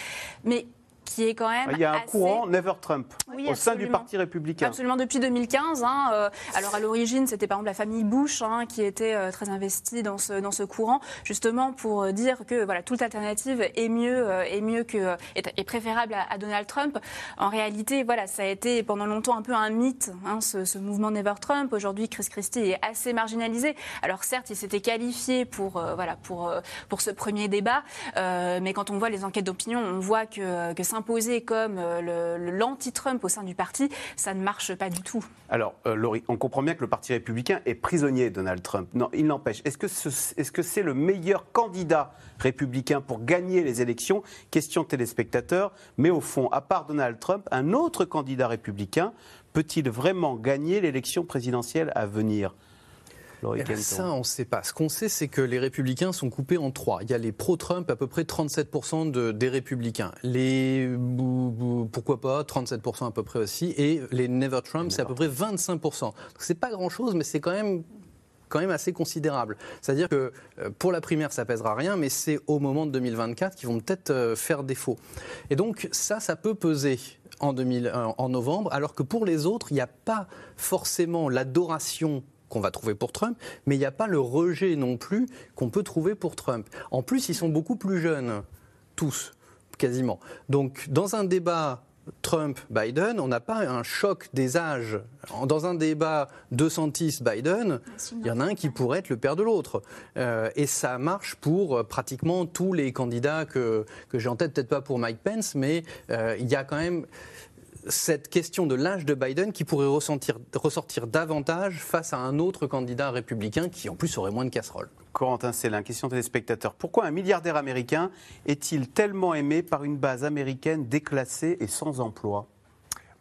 Mais qui est quand même. Il y a un courant Never Trump au sein du Parti républicain. Absolument, depuis 2015. Hein, euh, alors à l'origine, c'était par exemple la famille Bush hein, qui était euh, très investie dans ce, dans ce courant, justement pour euh, dire que voilà, toute alternative est mieux, est mieux que, est, préférable à, Donald Trump. En réalité, voilà, ça a été pendant longtemps un peu un mythe, hein, ce, mouvement Never Trump. Aujourd'hui, Chris Christie est assez marginalisé. Alors certes, il s'était qualifié pour, voilà, pour, pour ce premier débat, mais quand on voit les enquêtes d'opinion, on voit que, que imposé comme euh, l'anti-Trump au sein du parti, ça ne marche pas du tout. Alors, euh, Laurie, on comprend bien que le Parti républicain est prisonnier de Donald Trump. Non, il n'empêche. Est-ce que c'est -ce le meilleur candidat républicain pour gagner les élections? Question téléspectateurs. Mais au fond, à part Donald Trump, un autre candidat républicain peut-il vraiment gagner l'élection présidentielle à venir? Eh ben, ça, on ne sait pas. Ce qu'on sait, c'est que les républicains sont coupés en trois. Il y a les pro-Trump, à peu près 37% de, des républicains. Les, pourquoi pas, 37% à peu près aussi. Et les Never Trump, c'est à peu près 25%. C'est pas grand-chose, mais c'est quand même quand même assez considérable. C'est-à-dire que euh, pour la primaire, ça pèsera rien, mais c'est au moment de 2024 qu'ils vont peut-être euh, faire défaut. Et donc ça, ça peut peser en, 2000, en novembre, alors que pour les autres, il n'y a pas forcément l'adoration qu'on va trouver pour Trump, mais il n'y a pas le rejet non plus qu'on peut trouver pour Trump. En plus, ils sont beaucoup plus jeunes, tous, quasiment. Donc, dans un débat Trump-Biden, on n'a pas un choc des âges. Dans un débat DeSantis-Biden, il y en a un qui pourrait être le père de l'autre. Euh, et ça marche pour euh, pratiquement tous les candidats que, que j'ai en tête, peut-être pas pour Mike Pence, mais euh, il y a quand même cette question de l'âge de Biden qui pourrait ressortir davantage face à un autre candidat républicain qui en plus aurait moins de casseroles. Corentin Célin, question téléspectateur. Pourquoi un milliardaire américain est-il tellement aimé par une base américaine déclassée et sans emploi?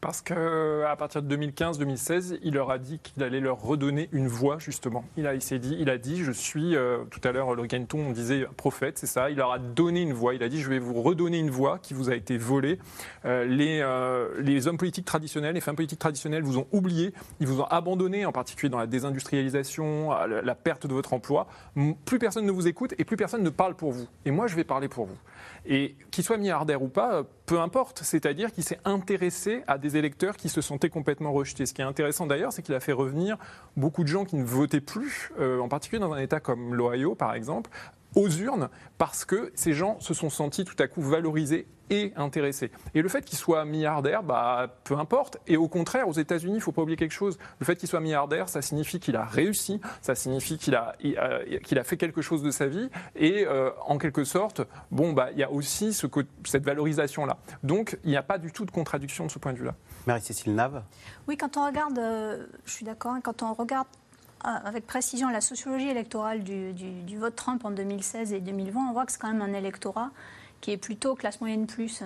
Parce qu'à partir de 2015-2016, il leur a dit qu'il allait leur redonner une voix, justement. Il, a, s'est dit, il a dit, je suis, euh, tout à l'heure, le Ganton, on disait prophète, c'est ça. Il leur a donné une voix. Il a dit, je vais vous redonner une voix qui vous a été volée. Euh, les, euh, les hommes politiques traditionnels, les femmes politiques traditionnelles vous ont oublié. Ils vous ont abandonné, en particulier dans la désindustrialisation, la perte de votre emploi. Plus personne ne vous écoute et plus personne ne parle pour vous. Et moi, je vais parler pour vous. Et qu'il soit milliardaire ou pas, peu importe. C'est-à-dire qu'il s'est intéressé à des électeurs qui se sentaient complètement rejetés. Ce qui est intéressant d'ailleurs, c'est qu'il a fait revenir beaucoup de gens qui ne votaient plus, euh, en particulier dans un État comme l'Ohio par exemple, aux urnes parce que ces gens se sont sentis tout à coup valorisés et intéressés. Et le fait qu'il soit milliardaire, bah, peu importe. Et au contraire, aux États-Unis, il ne faut pas oublier quelque chose. Le fait qu'il soit milliardaire, ça signifie qu'il a réussi, ça signifie qu'il a, qu'il a fait quelque chose de sa vie. Et euh, en quelque sorte, bon, bah, il y a aussi ce, cette valorisation-là. Donc, il n'y a pas du tout de contradiction de ce point de vue-là. Marie-Cécile Nave? Oui, quand on regarde, euh, je suis d'accord, hein, quand on regarde avec précision la sociologie électorale du, vote Trump en 2016 et 2020, on voit que c'est quand même un électorat qui est plutôt classe moyenne plus.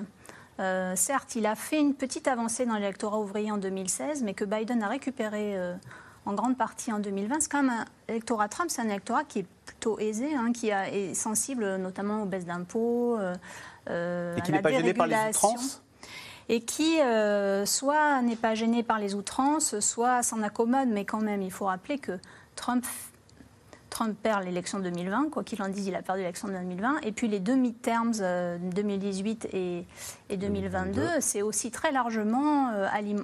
Euh, certes, il a fait une petite avancée dans l'électorat ouvrier en 2016, mais que Biden a récupéré euh, en grande partie en 2020. C'est quand même un électorat Trump, c'est un électorat qui est plutôt aisé, hein, qui a, est sensible notamment aux baisses d'impôts. Euh, et qui n'est pas gêné par les et qui soit n'est pas gêné par les outrances, soit s'en accommode, mais quand même, il faut rappeler que Trump Trump perd l'élection de 2020, quoi qu'il en dise, il a perdu l'élection de 2020. Et puis les deux midterms, 2018 et, 2022, c'est aussi très largement,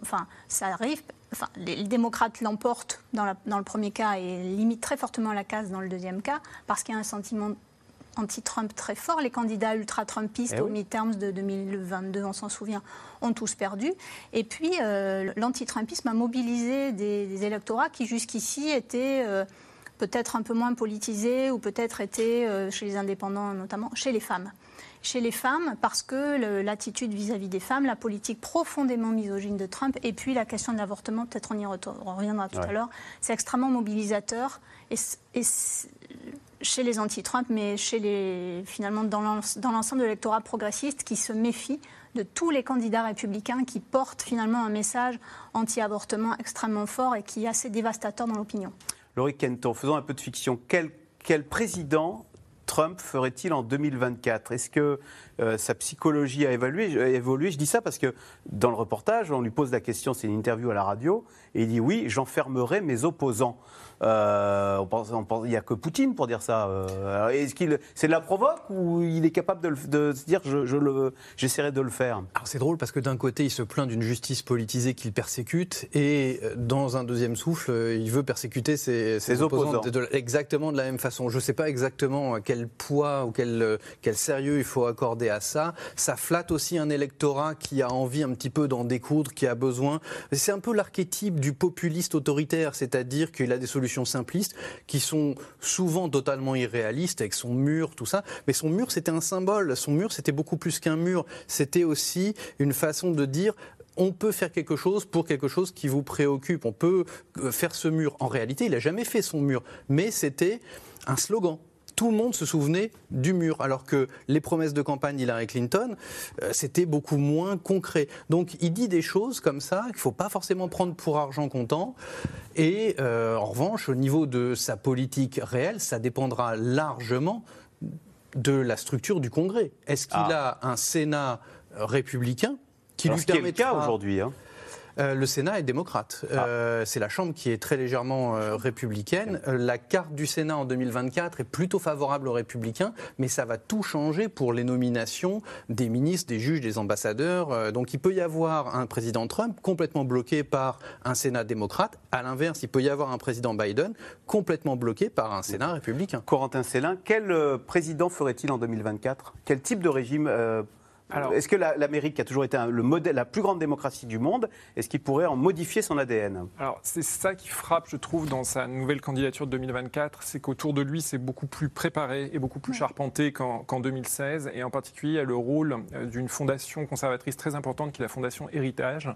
enfin, ça arrive enfin, les, démocrates l'emportent dans, le premier cas et limitent très fortement la case dans le deuxième cas, parce qu'il y a un sentiment anti-Trump très fort. Les candidats ultra-trumpistes eh aux midterms de 2022, on s'en souvient, ont tous perdu. Et puis, euh, l'anti-trumpisme a mobilisé des, électorats qui jusqu'ici étaient euh, peut-être un peu moins politisés ou peut-être étaient, euh, chez les indépendants notamment, chez les femmes chez les femmes parce que l'attitude vis-à-vis des femmes, la politique profondément misogyne de Trump et puis la question de l'avortement, peut-être on y reviendra tout à l'heure, c'est extrêmement mobilisateur et, chez les anti-Trump, mais chez les, finalement dans l'ensemble de l'électorat progressiste qui se méfie de tous les candidats républicains qui portent finalement un message anti-avortement extrêmement fort et qui est assez dévastateur dans l'opinion. Laurie Kenton, faisons un peu de fiction. Quel, président Trump ferait-il en 2024 Est-ce euh, sa psychologie a évolué, a évolué Je dis ça parce que dans le reportage, on lui pose la question, c'est une interview à la radio, et il dit oui, j'enfermerai mes opposants. Euh, on pense, il n'y a que Poutine pour dire ça. Euh, est-ce qu'il, c'est de la provoque ou il est capable de, se dire je, je le, j'essaierai de le faire? Alors c'est drôle parce que d'un côté il se plaint d'une justice politisée qu'il persécute et euh, dans un deuxième souffle il veut persécuter ses, ses, opposants, exactement de la même façon. Je ne sais pas exactement quel poids ou quel, quel sérieux il faut accorder à ça. Ça flatte aussi un électorat qui a envie un petit peu d'en découdre, qui a besoin. C'est un peu l'archétype du populiste autoritaire, c'est-à-dire qu'il a des solutions simplistes qui sont souvent totalement irréalistes avec son mur, tout ça. Mais son mur, c'était un symbole. Son mur, c'était beaucoup plus qu'un mur. C'était aussi une façon de dire on peut faire quelque chose pour quelque chose qui vous préoccupe. On peut euh, faire ce mur. En réalité, il n'a jamais fait son mur, mais c'était un slogan tout le monde se souvenait du mur, alors que les promesses de campagne d'Hillary Clinton, euh, c'était beaucoup moins concret. Donc il dit des choses comme ça qu'il ne faut pas forcément prendre pour argent comptant. Et euh, en revanche, au niveau de sa politique réelle, ça dépendra largement de la structure du Congrès. Est-ce qu'il ah. a un Sénat républicain qui lui permet le cas aujourd'hui hein. Euh, le Sénat est démocrate. Ah. Euh, c'est la Chambre qui est très légèrement euh, républicaine. la carte du Sénat en 2024 est plutôt favorable aux républicains, mais ça va tout changer pour les nominations des ministres, des juges, des ambassadeurs. donc il peut y avoir un président Trump complètement bloqué par un Sénat démocrate. À l'inverse, il peut y avoir un président Biden complètement bloqué par un Sénat républicain. Corentin Célin, quel président ferait-il en 2024 Quel type de régime est-ce que l'Amérique, qui a toujours été le modèle, la plus grande démocratie du monde, est-ce qu'il pourrait en modifier son ADN Alors, c'est ça qui frappe, je trouve, dans sa nouvelle candidature de 2024, c'est qu'autour de lui, c'est beaucoup plus préparé et beaucoup plus charpenté qu'en 2016. Et en particulier, il y a le rôle euh, d'une fondation conservatrice très importante, qui est la Fondation Héritage,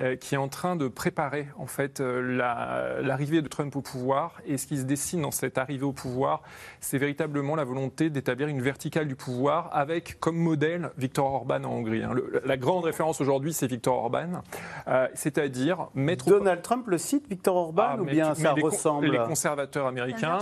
euh, qui est en train de préparer, en fait, euh, l'arrivée de Trump au pouvoir. Et ce qui se dessine dans cette arrivée au pouvoir, c'est véritablement la volonté d'établir une verticale du pouvoir avec comme modèle Victor Orban en Hongrie. Hein. la grande référence aujourd'hui, c'est Victor Orban, euh, c'est-à-dire mettre. Donald Trump le cite, Victor Orban, ah, ou bien ça ressemble Les conservateurs américains,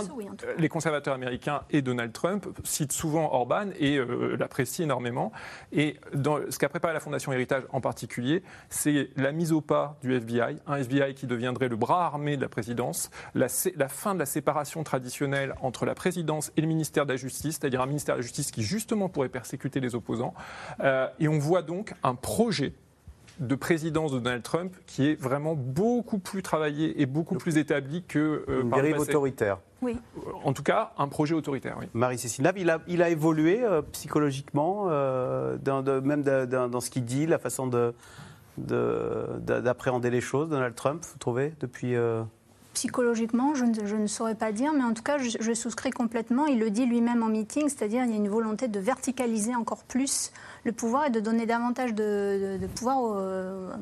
les conservateurs américains et Donald Trump citent souvent Orban et euh, l'apprécient énormément. Et dans, ce qu'a préparé la Fondation Héritage en particulier, c'est la mise au pas du FBI, un FBI qui deviendrait le bras armé de la présidence, la, la fin de la séparation traditionnelle entre la présidence et le ministère de la Justice, c'est-à-dire un ministère de la Justice qui justement pourrait persécuter les opposants. Euh, et on voit donc un projet de présidence de Donald Trump qui est vraiment beaucoup plus travaillé et beaucoup plus établi que euh, Une dérive autoritaire. Oui. En tout cas, un projet autoritaire. Oui. Marie-Cécile il a, il a évolué euh, psychologiquement, dans, même dans ce qu'il dit, la façon d'appréhender de, les choses, Donald Trump, vous trouvez, depuis psychologiquement, je ne, je ne, saurais pas dire, mais en tout cas, je, je souscris complètement. Il le dit lui-même en meeting, c'est-à-dire il y a une volonté de verticaliser encore plus le pouvoir et de donner davantage de, pouvoir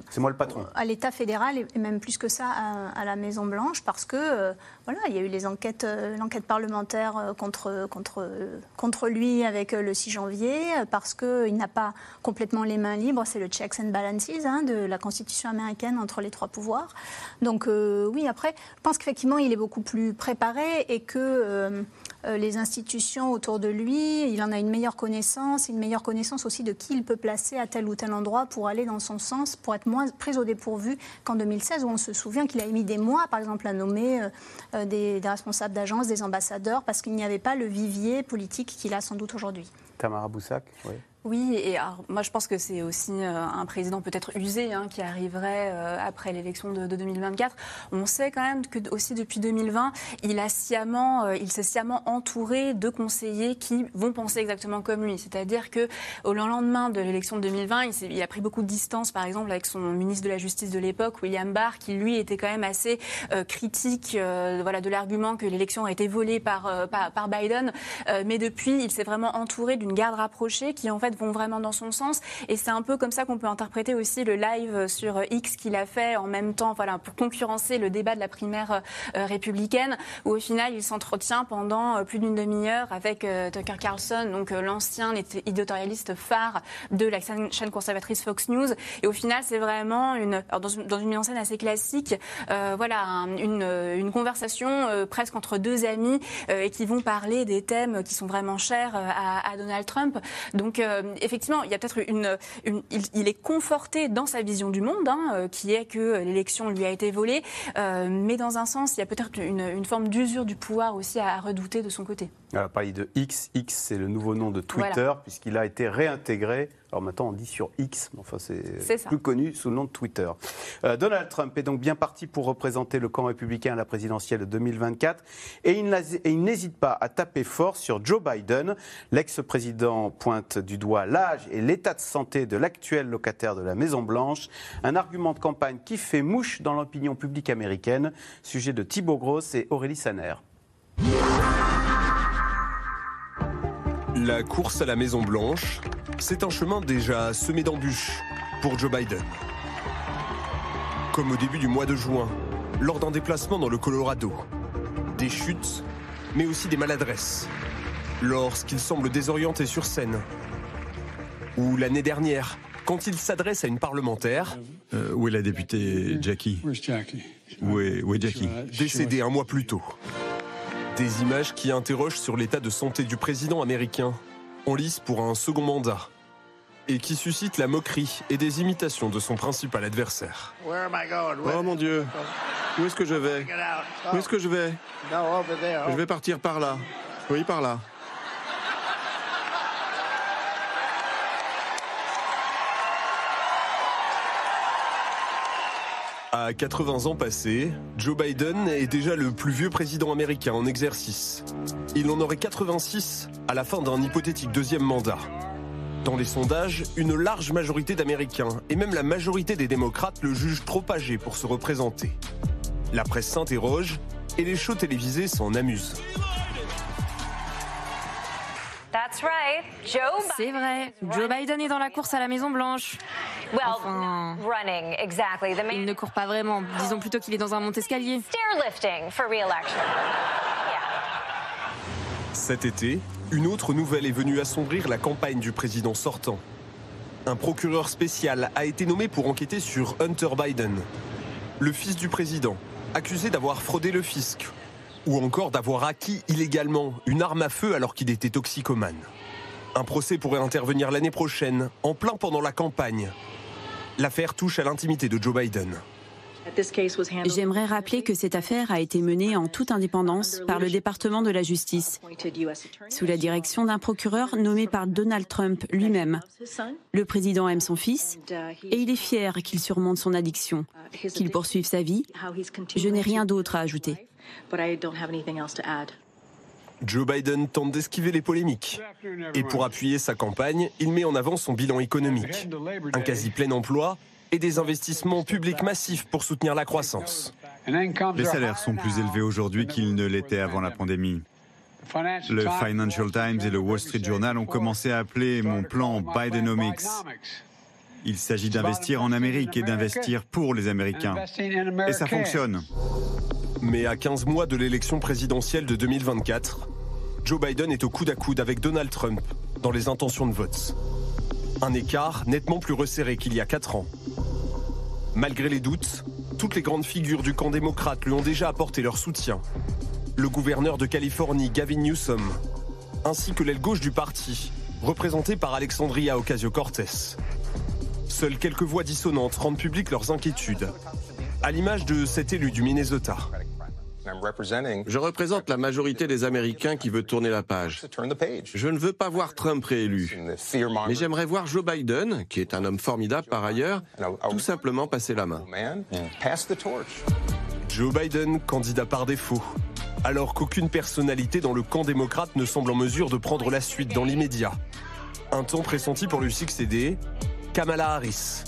C'est moi le patron. à l'État fédéral et même plus que ça à, la Maison Blanche, parce que euh, voilà, il y a eu les enquêtes, euh, l'enquête parlementaire euh, contre, contre, contre lui avec le 6 janvier, parce qu'il n'a pas complètement les mains libres. C'est le checks and balances hein, de la Constitution américaine entre les trois pouvoirs. Donc oui, après, je pense qu'effectivement, il est beaucoup plus préparé et que les institutions autour de lui. Il en a une meilleure connaissance, une meilleure connaissance aussi de qui il peut placer à tel ou tel endroit pour aller dans son sens, pour être moins pris au dépourvu qu'en 2016, où on se souvient qu'il a mis des mois, par exemple, à nommer des, des responsables d'agence, des ambassadeurs, parce qu'il n'y avait pas le vivier politique qu'il a sans doute aujourd'hui. Tamara Boussac, oui. Oui, et moi je pense que c'est aussi euh, un président peut-être usé hein, qui arriverait euh, après l'élection de, 2024. On sait quand même que aussi depuis 2020, il a sciemment, euh, il s'est sciemment entouré de conseillers qui vont penser exactement comme lui. C'est-à-dire que au lendemain de l'élection de 2020, il, a pris beaucoup de distance, par exemple, avec son ministre de la Justice de l'époque, William Barr, qui lui était quand même assez critique, voilà, de l'argument que l'élection a été volée par, par Biden. mais depuis, il s'est vraiment entouré d'une garde rapprochée qui en fait vont vraiment dans son sens. Et c'est un peu comme ça qu'on peut interpréter aussi le live sur X qu'il a fait en même temps, voilà, pour concurrencer le débat de la primaire euh, républicaine, où au final il s'entretient pendant euh, plus d'une demi-heure avec euh, Tucker Carlson, donc l'ancien éditorialiste phare de la chaîne conservatrice Fox News. Et au final, c'est vraiment une, dans, une, mise en scène assez classique, voilà, une, une, conversation presque entre deux amis et qui vont parler des thèmes qui sont vraiment chers à, à Donald Trump. Donc effectivement, il y a peut-être une, il, est conforté dans sa vision du monde, hein, euh, qui est que l'élection lui a été volée, euh, mais dans un sens, il y a peut-être une, forme d'usure du pouvoir aussi à, redouter de son côté. Alors, parler de X, X c'est le nouveau nom de Twitter, puisqu'il a été réintégré alors maintenant, on dit sur X, mais enfin, c'est plus connu sous le nom de Twitter. Euh, Donald Trump est donc bien parti pour représenter le camp républicain à la présidentielle de 2024 et il n'hésite pas à taper fort sur Joe Biden. L'ex-président pointe du doigt l'âge et l'état de santé de l'actuel locataire de la Maison-Blanche. Un argument de campagne qui fait mouche dans l'opinion publique américaine. Sujet de Thibault Gross et Aurélie Saner. La course à la Maison-Blanche, c'est un chemin déjà semé d'embûches pour Joe Biden. Comme au début du mois de juin, lors d'un déplacement dans le Colorado. Des chutes, mais aussi des maladresses. Lorsqu'il semble désorienté sur scène. Ou l'année dernière, quand il s'adresse à une parlementaire. Euh, où est la députée Jackie? Où est, où est Jackie? Décédée un mois plus tôt. Des images qui interrogent sur l'état de santé du président américain, en lice pour un second mandat, et qui suscitent la moquerie et des imitations de son principal adversaire. Oh mon Dieu, où est-ce que je vais? Où est-ce que je vais? Je vais partir par là. Oui, par là. À 80 ans passés, Joe Biden est déjà le plus vieux président américain en exercice. Il en aurait 86 à la fin d'un hypothétique deuxième mandat. Dans les sondages, une large majorité d'Américains et même la majorité des démocrates le jugent trop âgé pour se représenter. La presse s'interroge et les shows télévisés s'en amusent. C'est vrai, Joe Biden est dans la course à la Maison Blanche. Enfin, il ne court pas vraiment. Disons plutôt qu'il est dans un monte-escalier. Cet été, une autre nouvelle est venue assombrir la campagne du président sortant. Un procureur spécial a été nommé pour enquêter sur Hunter Biden, le fils du président, accusé d'avoir fraudé le fisc ou encore d'avoir acquis illégalement une arme à feu alors qu'il était toxicomane. Un procès pourrait intervenir l'année prochaine, en plein pendant la campagne. L'affaire touche à l'intimité de Joe Biden. J'aimerais rappeler que cette affaire a été menée en toute indépendance par le département de la justice, sous la direction d'un procureur nommé par Donald Trump lui-même. Le président aime son fils et il est fier qu'il surmonte son addiction, qu'il poursuive sa vie. Je n'ai rien d'autre à ajouter. Joe Biden tente d'esquiver les polémiques. Et pour appuyer sa campagne, il met en avant son bilan économique. Un quasi plein emploi et des investissements publics massifs pour soutenir la croissance. Les salaires sont plus élevés aujourd'hui qu'ils ne l'étaient avant la pandémie. Le Financial Times et le Wall Street Journal ont commencé à appeler mon plan Bidenomics. Il s'agit d'investir en Amérique et d'investir pour les Américains. Et ça fonctionne. Mais à 15 mois de l'élection présidentielle de 2024, Joe Biden est au coude à coude avec Donald Trump dans les intentions de vote. Un écart nettement plus resserré qu'il y a 4 ans. Malgré les doutes, toutes les grandes figures du camp démocrate lui ont déjà apporté leur soutien. le gouverneur de Californie, Gavin Newsom, ainsi que l'aile gauche du parti, représentée par Alexandria Ocasio-Cortez. Seules quelques voix dissonantes rendent publiques leurs inquiétudes, à l'image de cet élu du Minnesota. Je représente la majorité des Américains qui veut tourner la page. Je ne veux pas voir Trump réélu, mais j'aimerais voir Joe Biden, qui est un homme formidable par ailleurs, tout simplement passer la main. Joe Biden, candidat par défaut, alors qu'aucune personnalité dans le camp démocrate ne semble en mesure de prendre la suite dans l'immédiat. Un temps pressenti pour lui succéder, Kamala Harris.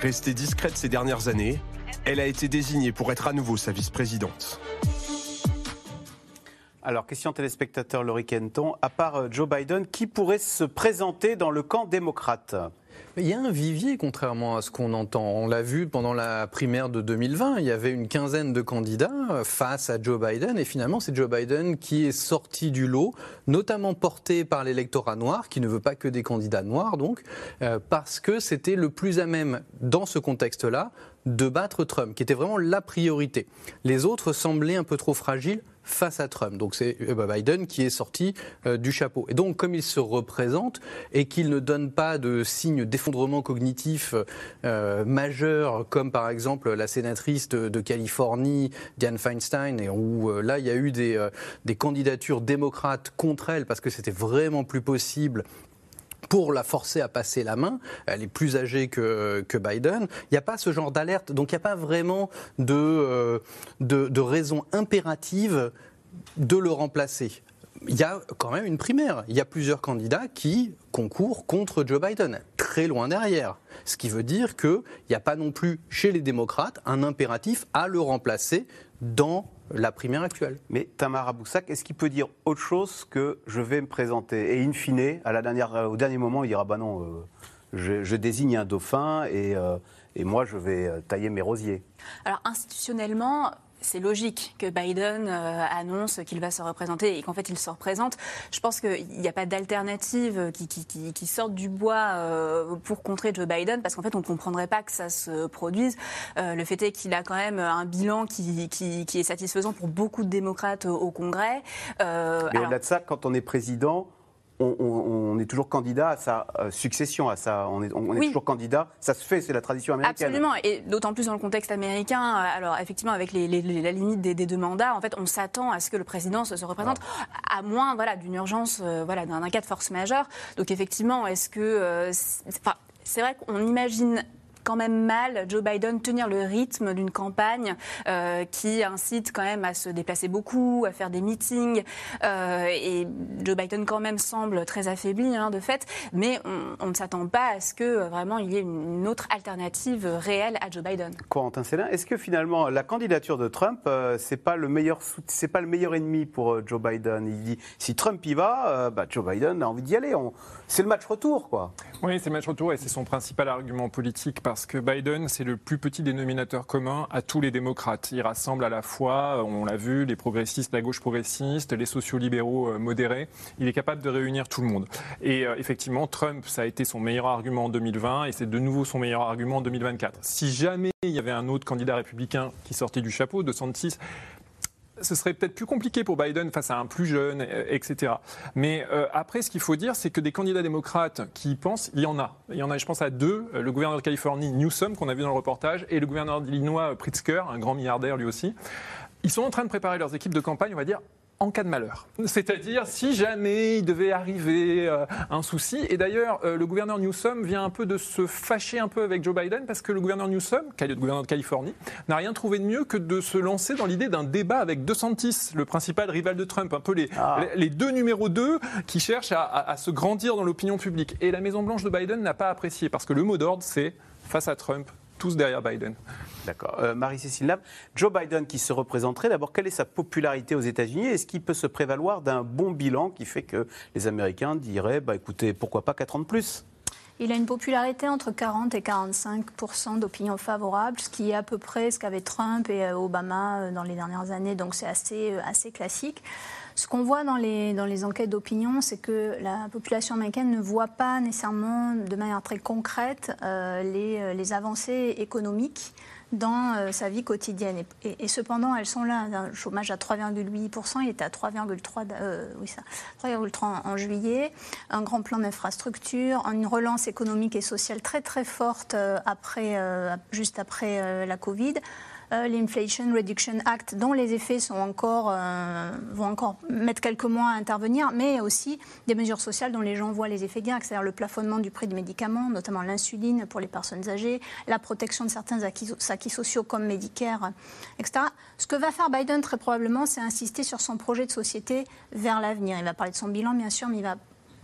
Restée discrète ces dernières années, elle a été désignée pour être à nouveau sa vice-présidente. Alors, question téléspectateur Laurie Kenton, à part euh, Joe Biden, qui pourrait se présenter dans le camp démocrate? Il y a un vivier, contrairement à ce qu'on entend. On l'a vu pendant la primaire de 2020. Il y avait une quinzaine de candidats euh, face à Joe Biden. Et finalement, c'est Joe Biden qui est sorti du lot, notamment porté par l'électorat noir, qui ne veut pas que des candidats noirs, donc, euh, parce que c'était le plus à même, dans ce contexte-là, de battre Trump, qui était vraiment la priorité. Les autres semblaient un peu trop fragiles face à Trump. Donc c'est euh, Biden qui est sorti euh, du chapeau. Et donc comme il se représente et qu'il ne donne pas de signes d'effondrement cognitif euh, majeur, comme par exemple la sénatrice de, Californie, Dianne Feinstein, où là il y a eu des candidatures démocrates contre elle parce que c'était vraiment plus possible pour la forcer à passer la main. Elle est plus âgée que, Biden. Il n'y a pas ce genre d'alerte. Donc il n'y a pas vraiment euh, de, de raison impérative de le remplacer il y a quand même une primaire. Il y a plusieurs candidats qui concourent contre Joe Biden, très loin derrière. Ce qui veut dire qu'il n'y a pas non plus chez les démocrates un impératif à le remplacer dans la primaire actuelle. Mais Tamara Boussac, est-ce qu'il peut dire autre chose que je vais me présenter? Et in fine, à la dernière, euh, au dernier moment, il dira bah non, euh, je, désigne un dauphin et, euh, et moi je vais tailler mes rosiers. Alors institutionnellement, c'est logique que Biden euh, annonce qu'il va se représenter et qu'en fait il se représente. Je pense qu'il n'y a pas d'alternative qui, qui, sorte du bois euh, pour contrer Joe Biden parce qu'en fait on ne comprendrait pas que ça se produise. Euh, le fait est qu'il a quand même un bilan qui, est satisfaisant pour beaucoup de démocrates au, Congrès. Mais au-delà de ça, quand on est président, on, est toujours candidat à sa euh, succession, à sa, on est, toujours candidat. Ça se fait, c'est la tradition américaine. Absolument, et d'autant plus dans le contexte américain. Alors effectivement, avec la limite des, deux mandats, en fait, on s'attend à ce que le président se, représente, à moins voilà d'une urgence, euh, voilà d'un cas de force majeure. Donc effectivement, est-ce que, euh, c'est vrai qu'on imagine quand même mal Joe Biden tenir le rythme d'une campagne euh, qui incite quand même à se déplacer beaucoup, à faire des meetings. Euh, et Joe Biden quand même semble très affaibli hein, de fait, mais on, ne s'attend pas à ce que euh, vraiment il y ait une, autre alternative réelle à Joe Biden. Corentin Célin, est-ce que finalement la candidature de Trump c'est pas le meilleur c'est pas le meilleur ennemi pour Joe Biden? Il dit si Trump y va, bah, Joe Biden a envie d'y aller. C'est le match retour quoi. Oui, c'est le match retour et c'est son principal argument politique parce que Biden, c'est le plus petit dénominateur commun à tous les démocrates. Il rassemble à la fois, on l'a vu, les progressistes, la gauche progressiste, les sociolibéraux euh, modérés. Il est capable de réunir tout le monde. Et euh, effectivement, Trump, ça a été son meilleur argument en 2020 et c'est de nouveau son meilleur argument en 2024. Si jamais il y avait un autre candidat républicain qui sortait du chapeau, de 106, ce serait peut-être plus compliqué pour Biden face à un plus jeune, euh, etc. Mais euh, après, ce qu'il faut dire, c'est que des candidats démocrates qui y pensent, il y en a. Il y en a, je pense, à deux. Euh, le gouverneur de Californie, Newsom, qu'on a vu dans le reportage, et le gouverneur d'Illinois, Pritzker, un grand milliardaire lui aussi. Ils sont en train de préparer leurs équipes de campagne, on va dire, en cas de malheur. C'est-à-dire si jamais il devait arriver euh, un souci. Et d'ailleurs, euh, le gouverneur Newsom vient un peu de se fâcher un peu avec Joe Biden parce que le gouverneur Newsom, le gouverneur de Californie, n'a rien trouvé de mieux que de se lancer dans l'idée d'un débat avec DeSantis, le principal rival de Trump, un peu les, ah. les, deux numéros 2 qui cherchent à, à se grandir dans l'opinion publique. Et la Maison-Blanche de Biden n'a pas apprécié parce que le mot d'ordre, c'est face à Trump, tous derrière Biden. D'accord. Euh, Marie-Cécile Lab, Joe Biden qui se représenterait, d'abord, quelle est sa popularité aux États-Unis? Est-ce qu'il peut se prévaloir d'un bon bilan qui fait que les Américains diraient, bah, écoutez, pourquoi pas 4 ans de plus? Il a une popularité entre 40 et 45% d'opinion favorable, ce qui est à peu près ce qu'avaient Trump et euh, Obama euh, dans les dernières années, donc c'est assez, assez classique. Ce qu'on voit dans les, dans les enquêtes d'opinion, c'est que la population américaine ne voit pas nécessairement de manière très concrète les, les avancées économiques dans euh, sa vie quotidienne. Et, cependant, elles sont là. Un chômage à 3,8%, il était à 3,3 euh, oui, en, juillet. Un grand plan d'infrastructure, une relance économique et sociale très très forte euh, après, juste après la Covid. Euh, l'Inflation Reduction Act, dont les effets sont encore, euh, vont encore mettre quelques mois à intervenir, mais aussi des mesures sociales dont les gens voient les effets directs, c'est-à-dire le plafonnement du prix des médicaments, notamment l'insuline pour les personnes âgées, la protection de certains acquis, acquis sociaux comme Medicare, etc. Ce que va faire Biden très probablement, c'est insister sur son projet de société vers l'avenir. Il va parler de son bilan, bien sûr, mais il va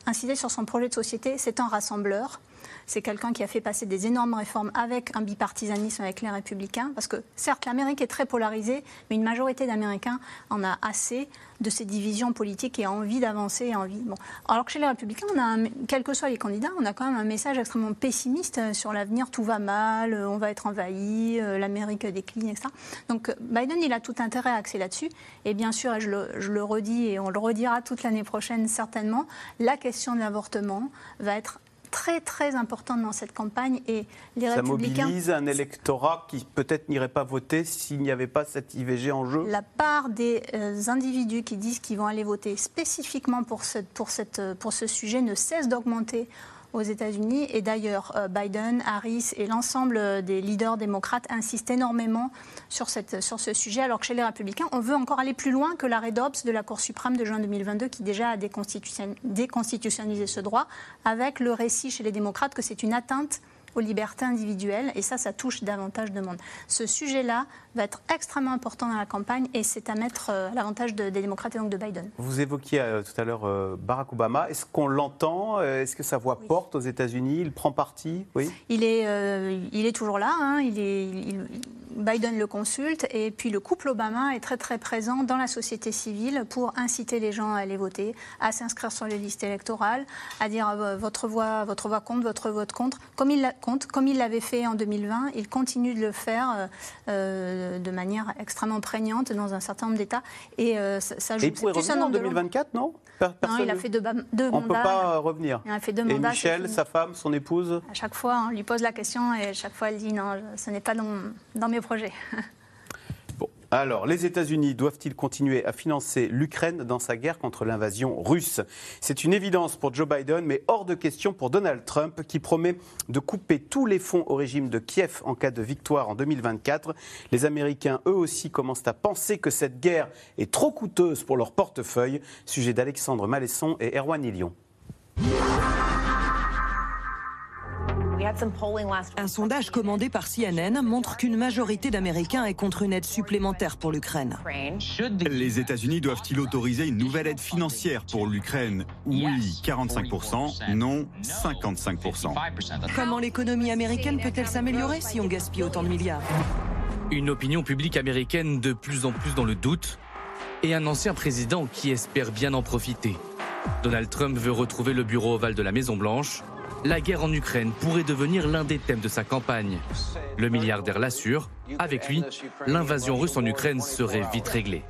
insister sur son projet de société. C'est un rassembleur. C'est quelqu'un qui a fait passer des énormes réformes avec un bipartisanisme avec les républicains. Parce que certes, l'Amérique est très polarisée, mais une majorité d'Américains en a assez de ces divisions politiques et a envie d'avancer. Alors que chez les républicains, on quels que soient les candidats, on a quand même un message extrêmement pessimiste sur l'avenir. Tout va mal, on va être envahi, euh, l'Amérique décline, etc. Donc Biden, il a tout intérêt à axer là-dessus. Et bien sûr, je le, je le redis et on le redira toute l'année prochaine certainement, la question de l'avortement va être très très importante dans cette campagne et les Ça républicains... mobilise un électorat qui peut-être n'irait pas voter s'il n'y avait pas cette IVG en jeu. La part des euh, individus qui disent qu'ils vont aller voter spécifiquement pour, cette, pour, cette, pour ce sujet ne cesse d'augmenter aux États-Unis. Et d'ailleurs, euh, Biden, Harris et l'ensemble des leaders démocrates insistent énormément sur, sur ce sujet, alors que chez les républicains, on veut encore aller plus loin que l'arrêt Dobbs de la Cour suprême de juin 2022, qui déjà a déconstitutionnalisé ce droit, avec le récit chez les démocrates que c'est une atteinte aux libertés individuelles. Et ça, ça touche davantage de monde. Ce sujet-là va être extrêmement important dans la campagne et c'est à mettre euh, à l'avantage des démocrates et donc de Biden. Vous évoquiez euh, tout à l'heure euh, Barack Obama. Est-ce qu'on l'entend? Est-ce que sa voix porte aux États-Unis? Il prend parti? Oui. Il est, il est toujours là. Hein. Il est, Biden le consulte et puis le couple Obama est très très présent dans la société civile pour inciter les gens à aller voter, à s'inscrire sur les listes électorales, à dire votre voix, votre voix compte, votre vote contre. Comme il compte, comme il l'avait fait en 2020, il continue de le faire de manière extrêmement prégnante dans un certain nombre d'États. Et euh, ça, joue. Et il pourrait revenir en 2024, non? Non, il a fait deux, deux on mandats. On ne peut pas revenir. Il a fait deux et mandats. Michel, sa femme, son épouse? À chaque fois, on lui pose la question et à chaque fois, elle dit non, ce n'est pas dans, dans mes projets. Alors, les États-Unis doivent-ils continuer à financer l'Ukraine dans sa guerre contre l'invasion russe? C'est une évidence pour Joe Biden, mais hors de question pour Donald Trump, qui promet de couper tous les fonds au régime de Kiev en cas de victoire en 2024. Les Américains, eux aussi, commencent à penser que cette guerre est trop coûteuse pour leur portefeuille. Sujet d'Alexandre Malesson et Erwan Ilion. Un sondage commandé par CNN montre qu'une majorité d'Américains est contre une aide supplémentaire pour l'Ukraine. Les États-Unis doivent-ils autoriser une nouvelle aide financière pour l'Ukraine? Oui, 45%, non, 55%. Comment l'économie américaine peut-elle s'améliorer si on gaspille autant de milliards? Une opinion publique américaine de plus en plus dans le doute et un ancien président qui espère bien en profiter. Donald Trump veut retrouver le bureau ovale de la Maison-Blanche la guerre en Ukraine pourrait devenir l'un des thèmes de sa campagne. Le milliardaire l'assure, avec lui, l'invasion russe en Ukraine serait vite réglée.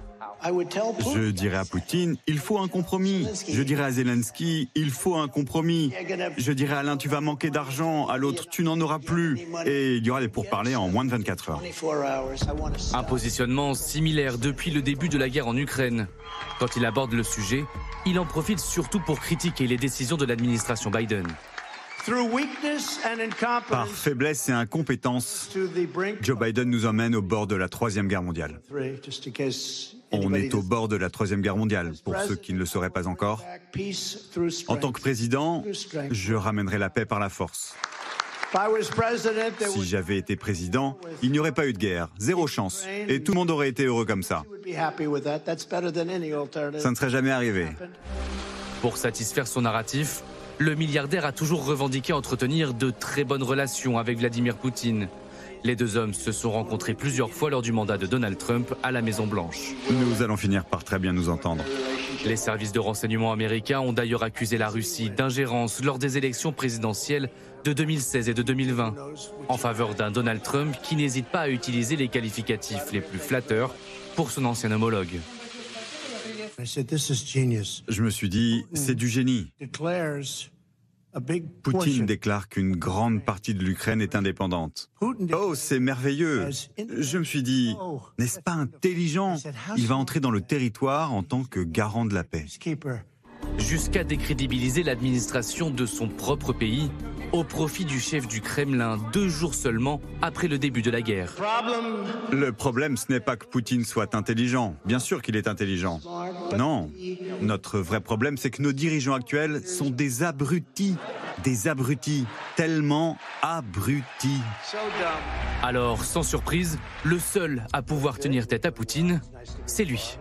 Je dirais à Poutine, il faut un compromis. Je dirais à Zelensky, il faut un compromis. Je dirais à l'un, tu vas manquer d'argent, à l'autre, tu n'en auras plus. Et il y aura des pourparlers en moins de 24 heures. Un positionnement similaire depuis le début de la guerre en Ukraine. Quand il aborde le sujet, il en profite surtout pour critiquer les décisions de l'administration Biden. Par faiblesse et incompétence, Joe Biden nous emmène au bord de la Troisième Guerre mondiale. On est au bord de la Troisième Guerre mondiale, pour ceux qui ne le sauraient pas encore. En tant que président, je ramènerai la paix par la force. Si j'avais été président, il n'y aurait pas eu de guerre, zéro chance, et tout le monde aurait été heureux comme ça. Ça ne serait jamais arrivé. Pour satisfaire son narratif, le milliardaire a toujours revendiqué entretenir de très bonnes relations avec Vladimir Poutine. Les deux hommes se sont rencontrés plusieurs fois lors du mandat de Donald Trump à la Maison-Blanche. Nous allons finir par très bien nous entendre. Les services de renseignement américains ont d'ailleurs accusé la Russie d'ingérence lors des élections présidentielles de 2016 et de 2020, en faveur d'un Donald Trump qui n'hésite pas à utiliser les qualificatifs les plus flatteurs pour son ancien homologue. Je me suis dit, c'est du génie. Poutine déclare qu'une grande partie de l'Ukraine est indépendante. Oh, c'est merveilleux. Je me suis dit, n'est-ce pas intelligent? Il va entrer dans le territoire en tant que garant de la paix. Jusqu'à décrédibiliser l'administration de son propre pays au profit du chef du Kremlin deux jours seulement après le début de la guerre. Le problème, ce n'est pas que Poutine soit intelligent. Bien sûr qu'il est intelligent. Non. Notre vrai problème, c'est que nos dirigeants actuels sont des abrutis. Des abrutis. Tellement abrutis. Alors, sans surprise, le seul à pouvoir tenir tête à Poutine, c'est lui.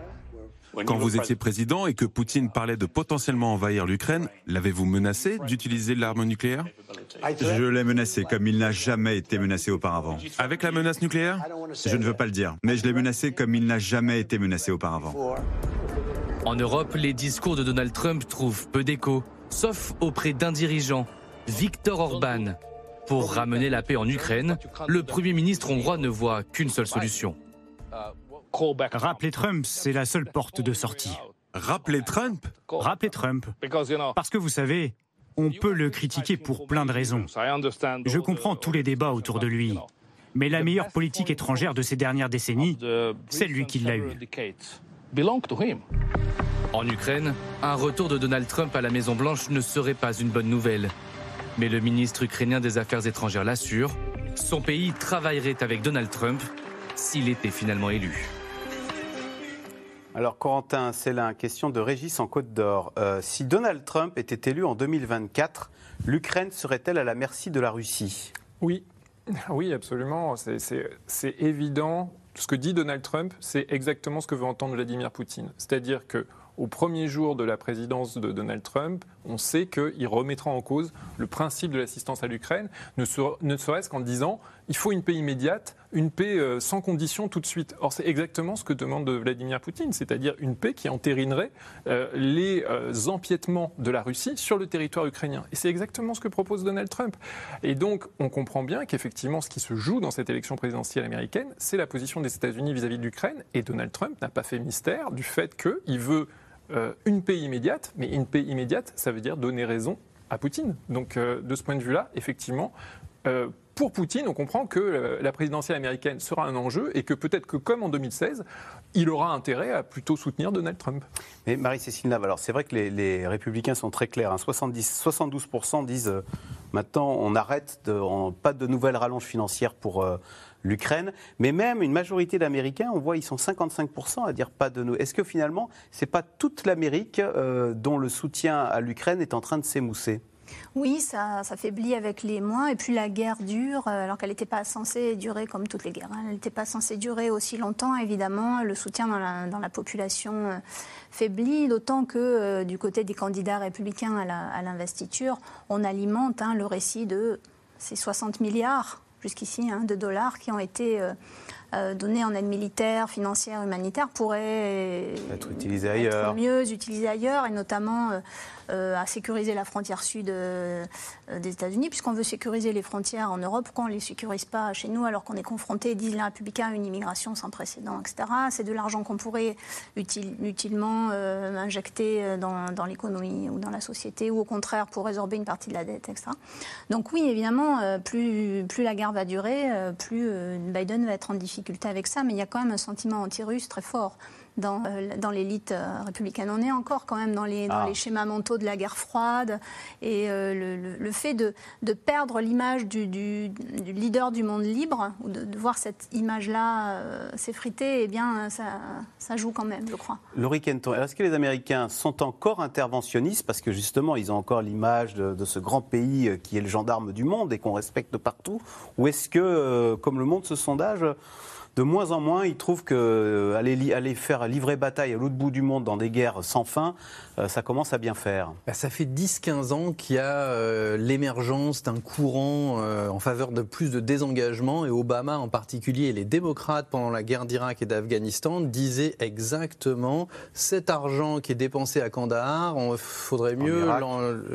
Quand vous étiez président et que Poutine parlait de potentiellement envahir l'Ukraine, l'avez-vous menacé d'utiliser l'arme nucléaire Je l'ai menacé comme il n'a jamais été menacé auparavant. Avec la menace nucléaire Je ne veux pas le dire, mais je l'ai menacé comme il n'a jamais été menacé auparavant. En Europe, les discours de Donald Trump trouvent peu d'écho, sauf auprès d'un dirigeant, Viktor Orban. Pour ramener la paix en Ukraine, le Premier ministre hongrois ne voit qu'une seule solution Rappeler Trump, c'est la seule porte de sortie. Rappeler Trump? Rappeler Trump. Parce que vous savez, on peut le critiquer pour plein de raisons. Je comprends tous les débats autour de lui. Mais la meilleure politique étrangère de ces dernières décennies, c'est lui qui l'a eue. En Ukraine, un retour de Donald Trump à la Maison-Blanche ne serait pas une bonne nouvelle. Mais le ministre ukrainien des Affaires étrangères l'assure, son pays travaillerait avec Donald Trump s'il était finalement élu. Alors Corentin, c'est la question de Régis en Côte d'Or. Euh, si Donald Trump était élu en 2024, l'Ukraine serait-elle à la merci de la Russie? Oui, oui, absolument. C'est évident. Ce que dit Donald Trump, c'est exactement ce que veut entendre Vladimir Poutine. C'est-à-dire que au premier jour de la présidence de Donald Trump, on sait qu'il remettra en cause le principe de l'assistance à l'Ukraine, ne, serait-ce qu'en disant il faut une paix immédiate, une paix euh, sans condition tout de suite. Or, c'est exactement ce que demande Vladimir Poutine, c'est-à-dire une paix qui entérinerait euh, les euh, empiètements de la Russie sur le territoire ukrainien. Et c'est exactement ce que propose Donald Trump. Et donc, on comprend bien qu'effectivement, ce qui se joue dans cette élection présidentielle américaine, c'est la position des États-Unis vis-à-vis de l'Ukraine. Et Donald Trump n'a pas fait mystère du fait qu'il veut une paix immédiate, mais une paix immédiate, ça veut dire donner raison à Poutine. Donc de ce point de vue-là, effectivement, pour Poutine, on comprend que la présidentielle américaine sera un enjeu et que peut-être que, comme en 2016, il aura intérêt à plutôt soutenir Donald Trump. Mais Marie-Cécile Nav, alors c'est vrai que les, républicains sont très clairs. 70, hein. 72% disent maintenant on arrête, pas de nouvelles rallonges financières pour l'Ukraine. Mais même une majorité d'Américains, on voit, ils sont 55% à dire pas de nous. Est-ce que finalement, c'est pas toute l'Amérique euh, dont le soutien à l'Ukraine est en train de s'émousser? Oui, ça, faiblit avec les mois. Et puis la guerre dure, euh, alors qu'elle n'était pas censée durer comme toutes les guerres. Hein. Elle n'était pas censée durer aussi longtemps, évidemment. Le soutien dans la, population euh, faiblit, d'autant que du côté des candidats républicains à l'investiture, on alimente hein, le récit de ces 60 milliards jusqu'ici, hein, de dollars qui ont été euh, euh, donnés en aide militaire, financière, humanitaire pourraient être utilisés ailleurs. mieux utilisés ailleurs, et notamment euh, euh, à sécuriser la frontière sud euh, euh, des États-Unis, puisqu'on veut sécuriser les frontières en Europe. Pourquoi on ne les sécurise pas chez nous alors qu'on est confronté, disent les républicains, à une immigration sans précédent, etc. C'est de l'argent qu'on pourrait utilement injecter dans, l'économie ou dans la société, ou au contraire pour résorber une partie de la dette, etc. Donc oui, évidemment, plus, plus la guerre va durer, plus Biden va être en difficulté avec ça, mais il y a quand même un sentiment anti-russe très fort dans, euh, dans l'élite euh, républicaine. On est encore quand même dans les, dans ah. les schémas mentaux de la guerre froide et euh, le, le, fait de, de perdre l'image du, du, leader du monde libre, ou de, voir cette image-là s'effriter, eh bien, ça, ça, joue quand même, je crois. Laurie Kenton, est-ce que les Américains sont encore interventionnistes? Parce que justement, ils ont encore l'image de, de, ce grand pays qui est le gendarme du monde et qu'on respecte partout Ou est-ce que, comme le montre ce sondage, de moins en moins, ils trouvent que euh, aller, faire livrer bataille à l'autre bout du monde dans des guerres sans fin, ça commence à bien faire. Bah, ça fait 10-15 ans qu'il y a euh, l'émergence d'un courant en faveur de plus de désengagement et Obama en particulier et les démocrates pendant la guerre d'Irak et d'Afghanistan disaient exactement cet argent qui est dépensé à Kandahar, il faudrait mieux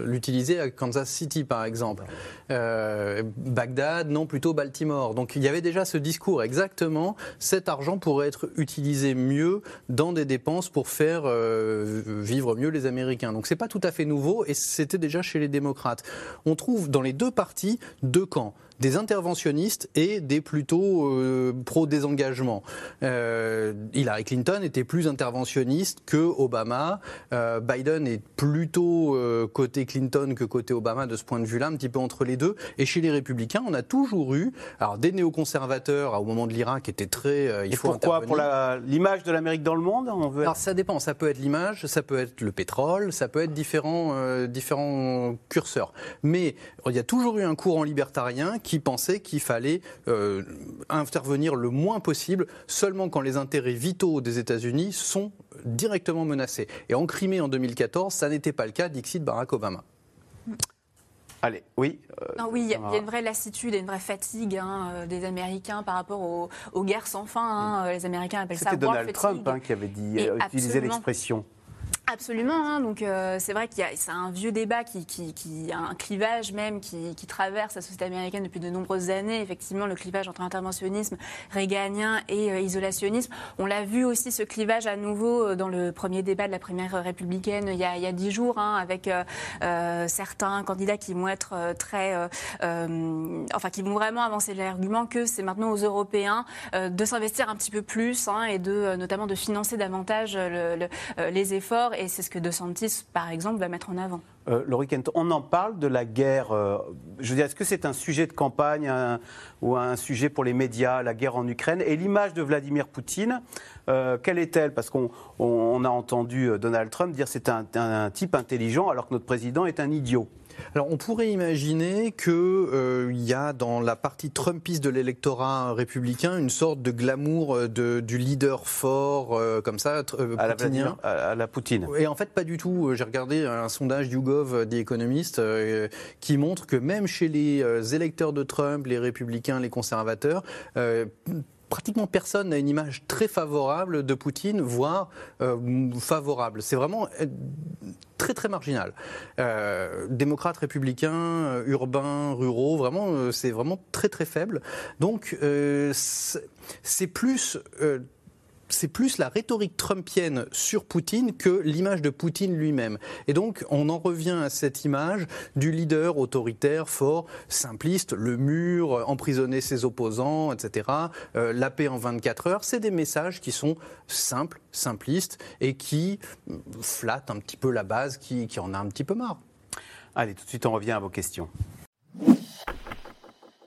l'utiliser à Kansas City par exemple. Bagdad, non plutôt Baltimore. Donc il y avait déjà ce discours exactement cet argent pourrait être utilisé mieux dans des dépenses pour faire vivre mieux les Américains. Donc c'est pas tout à fait nouveau et c'était déjà chez les démocrates. On trouve dans les deux partis deux camps des interventionnistes et des plutôt euh, pro-désengagement. Euh, Hillary Clinton était plus interventionniste que Obama. Euh, Biden est plutôt côté Clinton que côté Obama de ce point de vue-là, un petit peu entre les deux. Et chez les républicains, on a toujours eu alors des néoconservateurs au moment de l'Irak qui étaient très. il et faut pourquoi? Pour l'image de l'Amérique dans le monde on veut Alors ça dépend. Ça peut être l'image, ça peut être le pétrole, ça peut être différents, différents curseurs. Mais il y a toujours eu un courant libertarien qui qui pensait qu'il fallait euh, intervenir le moins possible seulement quand les intérêts vitaux des États-Unis sont directement menacés. Et en Crimée en 2014, ça n'était pas le cas, Dixit Barack Obama. Allez, oui. Euh, oui, il y, a une vraie lassitude et une vraie fatigue hein, euh, des Américains par rapport aux, guerres sans fin. Hein. Les Américains appellent ça C'était Donald Trump hein, qui avait dit, utilisé l'expression. Absolument. Hein. donc euh, c'est vrai qu'il y a c'est un vieux débat qui, qui, a un clivage même qui, traverse la société américaine depuis de nombreuses années. Effectivement, le clivage entre interventionnisme réganien et euh, isolationnisme. On l'a vu aussi ce clivage à nouveau euh, dans le premier débat de la primaire républicaine il y a, dix jours, hein, avec certains candidats qui vont être très, enfin qui vont vraiment avancer l'argument que c'est maintenant aux Européens de s'investir un petit peu plus hein, et de notamment de financer davantage les efforts et c'est ce que De Santis, par exemple, va mettre en avant. Euh, Laurie Kent, on en parle de la guerre. Euh, je veux dire, est-ce que c'est un sujet de campagne ou un sujet pour les médias, la guerre en Ukraine Et l'image de Vladimir Poutine, euh, quelle est-elle? Parce qu'on a entendu Donald Trump dire c'est un type intelligent alors que notre président est un idiot. Alors on pourrait imaginer qu'il euh, y a dans la partie Trumpiste de l'électorat républicain une sorte de glamour euh, de, du leader fort euh, comme ça, à, la à, la Poutine. Et en fait pas du tout. J'ai regardé un sondage YouGov des économistes qui montre que même chez les électeurs de Trump, les républicains, les conservateurs, pratiquement personne n'a une image très favorable de Poutine, voire favorable. C'est vraiment très très marginal. Euh, démocrates, républicains, euh, urbains, ruraux, vraiment, euh, c'est vraiment très très faible. Donc c'est plus c'est plus la rhétorique trumpienne sur Poutine que l'image de Poutine lui-même. Et donc, on en revient à cette image du leader autoritaire, fort, simpliste, le mur, emprisonner ses opposants, etc., euh, la paix en 24 heures. C'est des messages qui sont simples, simplistes et qui flattent un petit peu la base qui, qui en a un petit peu marre. Allez, tout de suite, on revient à vos questions.